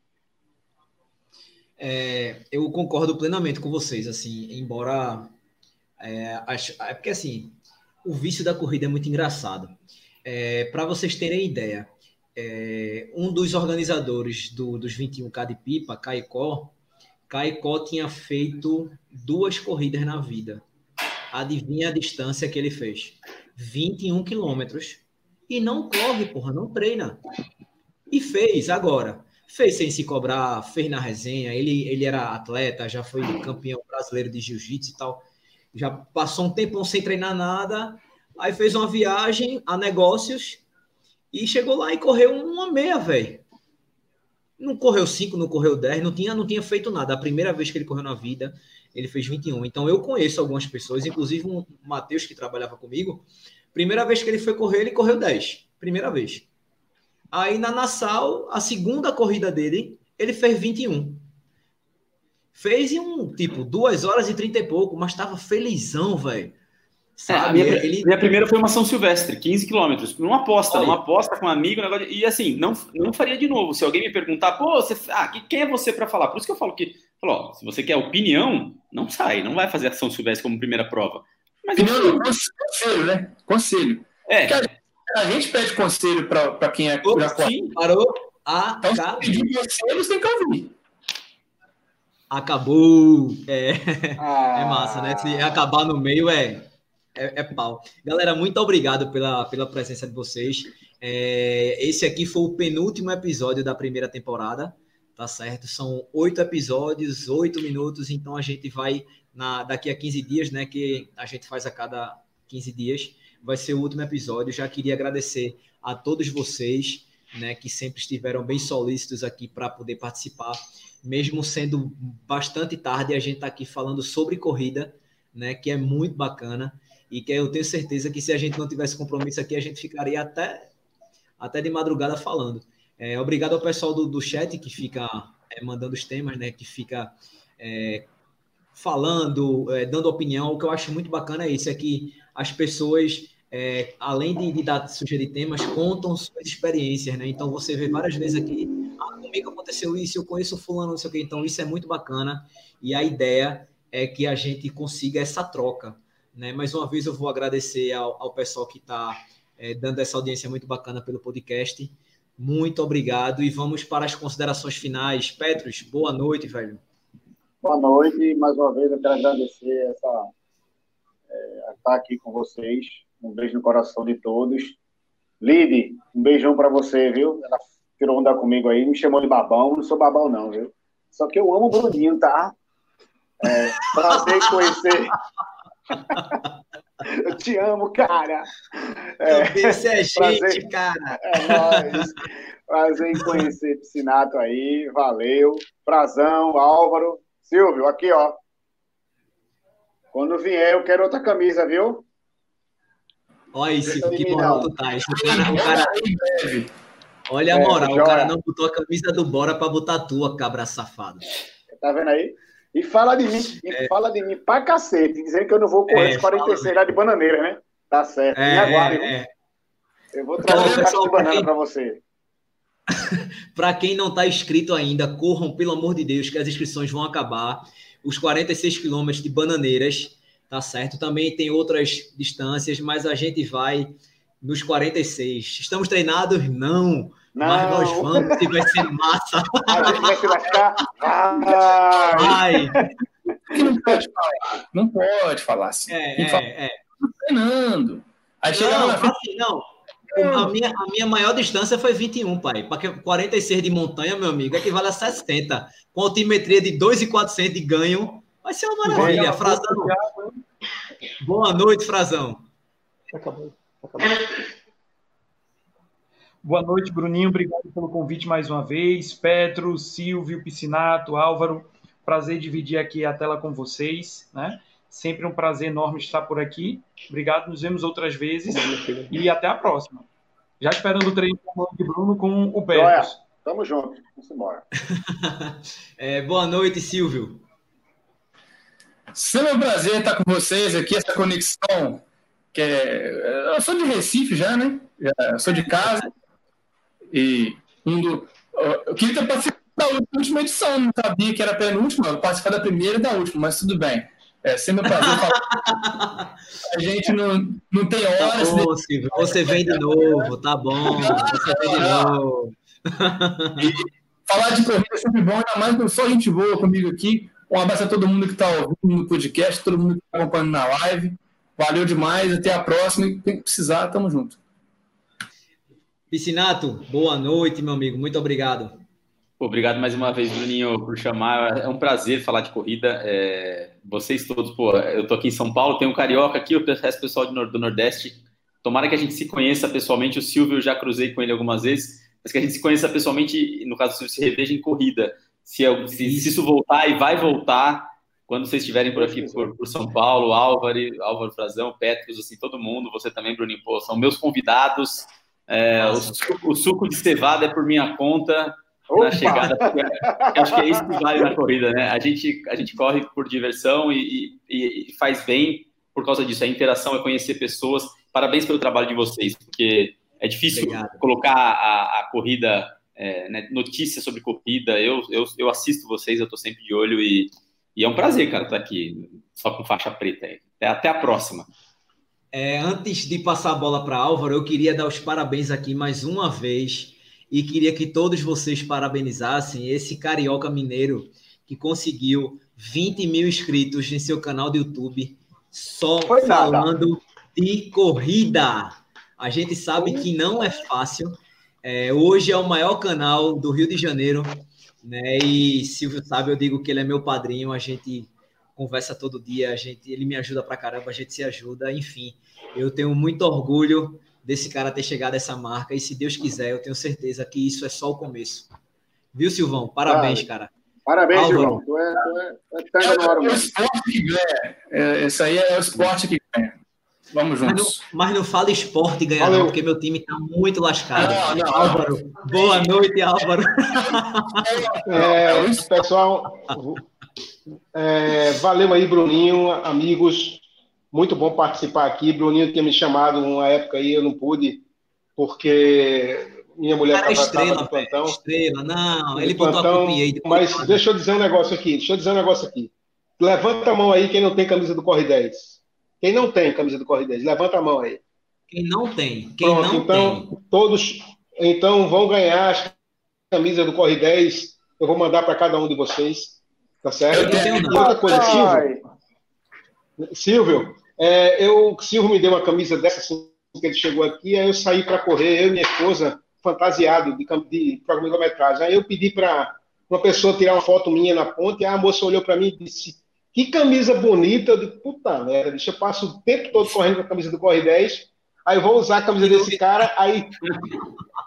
É, eu concordo plenamente com vocês, assim, embora é, acho, é porque assim, o vício da corrida é muito engraçado. É, Para vocês terem ideia, é, um dos organizadores do, dos 21K de pipa, Caicó, Caicó tinha feito duas corridas na vida Adivinha a distância que ele fez? 21 quilômetros. E não corre, porra, não treina. E fez agora. Fez sem se cobrar, fez na resenha. Ele, ele era atleta, já foi campeão brasileiro de jiu-jitsu e tal. Já passou um tempão sem treinar nada. Aí fez uma viagem a negócios e chegou lá e correu uma meia, velho. Não correu cinco, não correu dez, não tinha, não tinha feito nada. A primeira vez que ele correu na vida ele fez 21. Então eu conheço algumas pessoas, inclusive um Matheus que trabalhava comigo. Primeira vez que ele foi correr, ele correu 10. Primeira vez. Aí na Nassau, a segunda corrida dele, ele fez 21. Fez em um, tipo, 2 horas e 30 e pouco, mas tava felizão, velho. É, minha, ele... minha, primeira foi uma São Silvestre, 15 quilômetros. Uma aposta, uma aposta com um amigo, um negócio, e assim, não, não faria de novo. Se alguém me perguntar, pô, você, ah, quem é você para falar? Por isso que eu falo que Falou, se você quer opinião, não sai, não vai fazer a São Silvestre como primeira prova. Mas opinião, conselho, né? Conselho. É. A, a, gente pede conselho para quem é Opa, Sim, parou. A então, acabou. pedir conselhos, tem que ouvir. Acabou. É, ah. é massa, né? Se acabar no meio é, é, é, pau. Galera, muito obrigado pela, pela presença de vocês. É, esse aqui foi o penúltimo episódio da primeira temporada tá certo? São oito episódios, oito minutos, então a gente vai na, daqui a 15 dias, né? Que a gente faz a cada 15 dias, vai ser o último episódio. Já queria agradecer a todos vocês, né? Que sempre estiveram bem solícitos aqui para poder participar, mesmo sendo bastante tarde, a gente está aqui falando sobre corrida, né? Que é muito bacana e que eu tenho certeza que se a gente não tivesse compromisso aqui, a gente ficaria até até de madrugada falando. É, obrigado ao pessoal do, do chat que fica é, mandando os temas, né? Que fica é, falando, é, dando opinião. O que eu acho muito bacana é isso, é que as pessoas, é, além de, de, dar sugerir temas, contam suas experiências, né? Então você vê várias vezes aqui, ah, comigo aconteceu isso, eu conheço fulano, não sei o quê. Então isso é muito bacana e a ideia é que a gente consiga essa troca, né? Mais uma vez eu vou agradecer ao, ao pessoal que está é, dando essa audiência muito bacana pelo podcast. Muito obrigado e vamos para as considerações finais. Petros, boa noite, velho. Boa noite. Mais uma vez eu quero agradecer essa, é, estar aqui com vocês. Um beijo no coração de todos. Lide, um beijão para você, viu? Ela tirou onda comigo aí, me chamou de babão. Não sou babão, não, viu? Só que eu amo o Bruninho, tá? É, prazer conhecer. [LAUGHS] Eu te amo, cara. É, Esse é gente, prazer, cara. É nóis. Prazer em conhecer Piscinato aí. Valeu. Prazão, Álvaro. Silvio, aqui, ó. Quando vier, eu quero outra camisa, viu? Olha isso, que moral tu tá. Esse cara, o cara... Olha a é, moral, é, o cara não botou a camisa do Bora pra botar a tua, cabra safado. Tá vendo aí? E fala de mim, e é. fala de mim pra cacete, dizendo que eu não vou correr é, os 46 lá de bananeira, né? Tá certo. É, Me aguarde, é, Eu vou trazer um caixa de banana quem... pra você. [LAUGHS] para quem não está inscrito ainda, corram, pelo amor de Deus, que as inscrições vão acabar. Os 46 quilômetros de Bananeiras, tá certo? Também tem outras distâncias, mas a gente vai nos 46. Estamos treinados? Não. Não. Mas nós vamos e vai ser massa. A gente vai se lascar. Vai. Não pode falar. Não pode falar assim. É, é, fala, é. Treinando. Aí chega não, frente... assim, não. A minha, a minha maior distância foi 21, pai. Porque 46 de montanha, meu amigo, equivale a 60. Com altimetria de 2,400 de ganho, vai ser uma maravilha. Frazão. Boa noite, Frazão. Acabou. Boa noite, Bruninho. Obrigado pelo convite mais uma vez. Petro, Silvio, Piscinato, Álvaro. Prazer dividir aqui a tela com vocês, né? Sempre um prazer enorme estar por aqui. Obrigado, nos vemos outras vezes e até a próxima. Já esperando o treino de Bruno com o Petro. Tamo junto. Vamos embora. [LAUGHS] é, boa noite, Silvio. Sempre um prazer estar com vocês aqui, essa conexão. Que é... Eu sou de Recife já, né? Eu sou de casa. E um do, eu queria ter participado da última edição, não sabia que era a penúltima, eu participar da primeira e da última, mas tudo bem. É sempre um prazer falar. A gente não, não tem horas. Tá bom, Silvio, você vem de novo, tá bom. Você vem de novo. E falar de corrida é sempre bom, ainda mais com só gente boa comigo aqui. Um abraço a todo mundo que está ouvindo no podcast, todo mundo que está acompanhando na live. Valeu demais, até a próxima. E quem precisar, tamo junto. Piscinato, boa noite, meu amigo. Muito obrigado. Obrigado mais uma vez, Bruninho, por chamar. É um prazer falar de corrida. É... Vocês todos, pô, eu tô aqui em São Paulo, tem um carioca aqui, o resto pessoal do Nordeste. Tomara que a gente se conheça pessoalmente. O Silvio eu já cruzei com ele algumas vezes, mas que a gente se conheça pessoalmente, no caso do Silvio, se reveja em corrida. Se, eu, se, se, isso voltar e vai voltar, quando vocês estiverem por aqui, por, por, São Paulo, Álvaro, Álvaro Frazão, Petros, assim, todo mundo, você também, Bruninho, pô, são meus convidados é, o, suco, o, suco, de cevada é por minha conta Opa! na chegada. acho que é isso que vale na corrida, né? A gente, a gente corre por diversão e, e, e faz bem por causa disso. A interação é conhecer pessoas. Parabéns pelo trabalho de vocês, porque é difícil Obrigado. colocar a, a corrida, é, né, notícias sobre corrida. Eu, eu, eu assisto vocês, eu estou sempre de olho e, e, é um prazer, cara, estar aqui só com faixa preta. Até, até a próxima. É, antes de passar a bola para Álvaro, eu queria dar os parabéns aqui mais uma vez e queria que todos vocês parabenizassem esse carioca mineiro que conseguiu 20 mil inscritos em seu canal do YouTube só Foi falando nada. de corrida. A gente sabe que não é fácil. É, hoje é o maior canal do Rio de Janeiro, né? E Silvio sabe, eu digo que ele é meu padrinho. A gente conversa todo dia, a gente, ele me ajuda pra caramba, a gente se ajuda, enfim. Eu tenho muito orgulho desse cara ter chegado a essa marca e se Deus quiser, eu tenho certeza que isso é só o começo. Viu, Silvão? Parabéns, cara. Parabéns, Álvaro. Silvão. Tu é, tu é, tu é, é, o esporte que ganha. É, esse aí é o esporte que ganha. Vamos juntos. Mas não, mas não fala esporte ganhar, não, porque meu time está muito lascado. Não, não, Álvaro, boa noite, Álvaro. É, pessoal, é, valeu aí, Bruninho, amigos. Muito bom participar aqui. Bruninho tinha me chamado uma época aí, eu não pude, porque minha mulher estava estrela, no plantão. Estrela, não, ele botou plantão, a aí. Mas deixa eu dizer um negócio aqui, deixa eu dizer um negócio aqui. Levanta a mão aí quem não tem camisa do Corre 10. Quem não tem camisa do Corre 10, levanta a mão aí. Quem não tem, quem Pronto, não então, tem. Todos então vão ganhar as camisas do Corre 10. Eu vou mandar para cada um de vocês. Tá certo? Eu tenho, outra coisa, Silvio. Silvio, é, eu, Silvio me deu uma camisa dessa assim, que ele chegou aqui, aí eu saí para correr, eu e minha esposa, fantasiado de, de quilometragem. Aí eu pedi para uma pessoa tirar uma foto minha na ponte, e a moça olhou para mim e disse: que camisa bonita. Eu digo, puta merda, deixa eu passo o tempo todo correndo com a camisa do Corre 10. Aí eu vou usar a camisa desse cara, aí.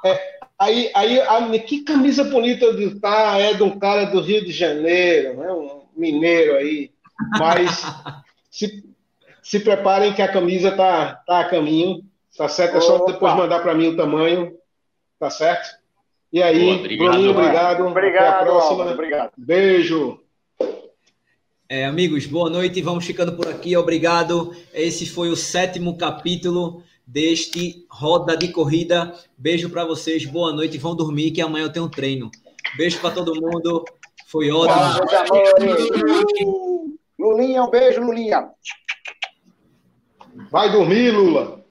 É, aí, aí a que camisa bonita eu digo, tá, é de um cara do Rio de Janeiro, né? Um mineiro aí. Mas se, se preparem que a camisa tá, tá a caminho, tá certo? É só Opa. depois mandar para mim o tamanho, tá certo? E aí, Boa, obrigado, Bruninho, obrigado. Obrigado. Até a próxima. obrigado. Beijo. É, amigos, boa noite. Vamos ficando por aqui. Obrigado. Esse foi o sétimo capítulo deste Roda de Corrida. Beijo para vocês. Boa noite. Vão dormir que amanhã eu tenho um treino. Beijo para todo mundo. Foi ótimo. Lulinha, um beijo, Lulinha. Vai dormir, Lula.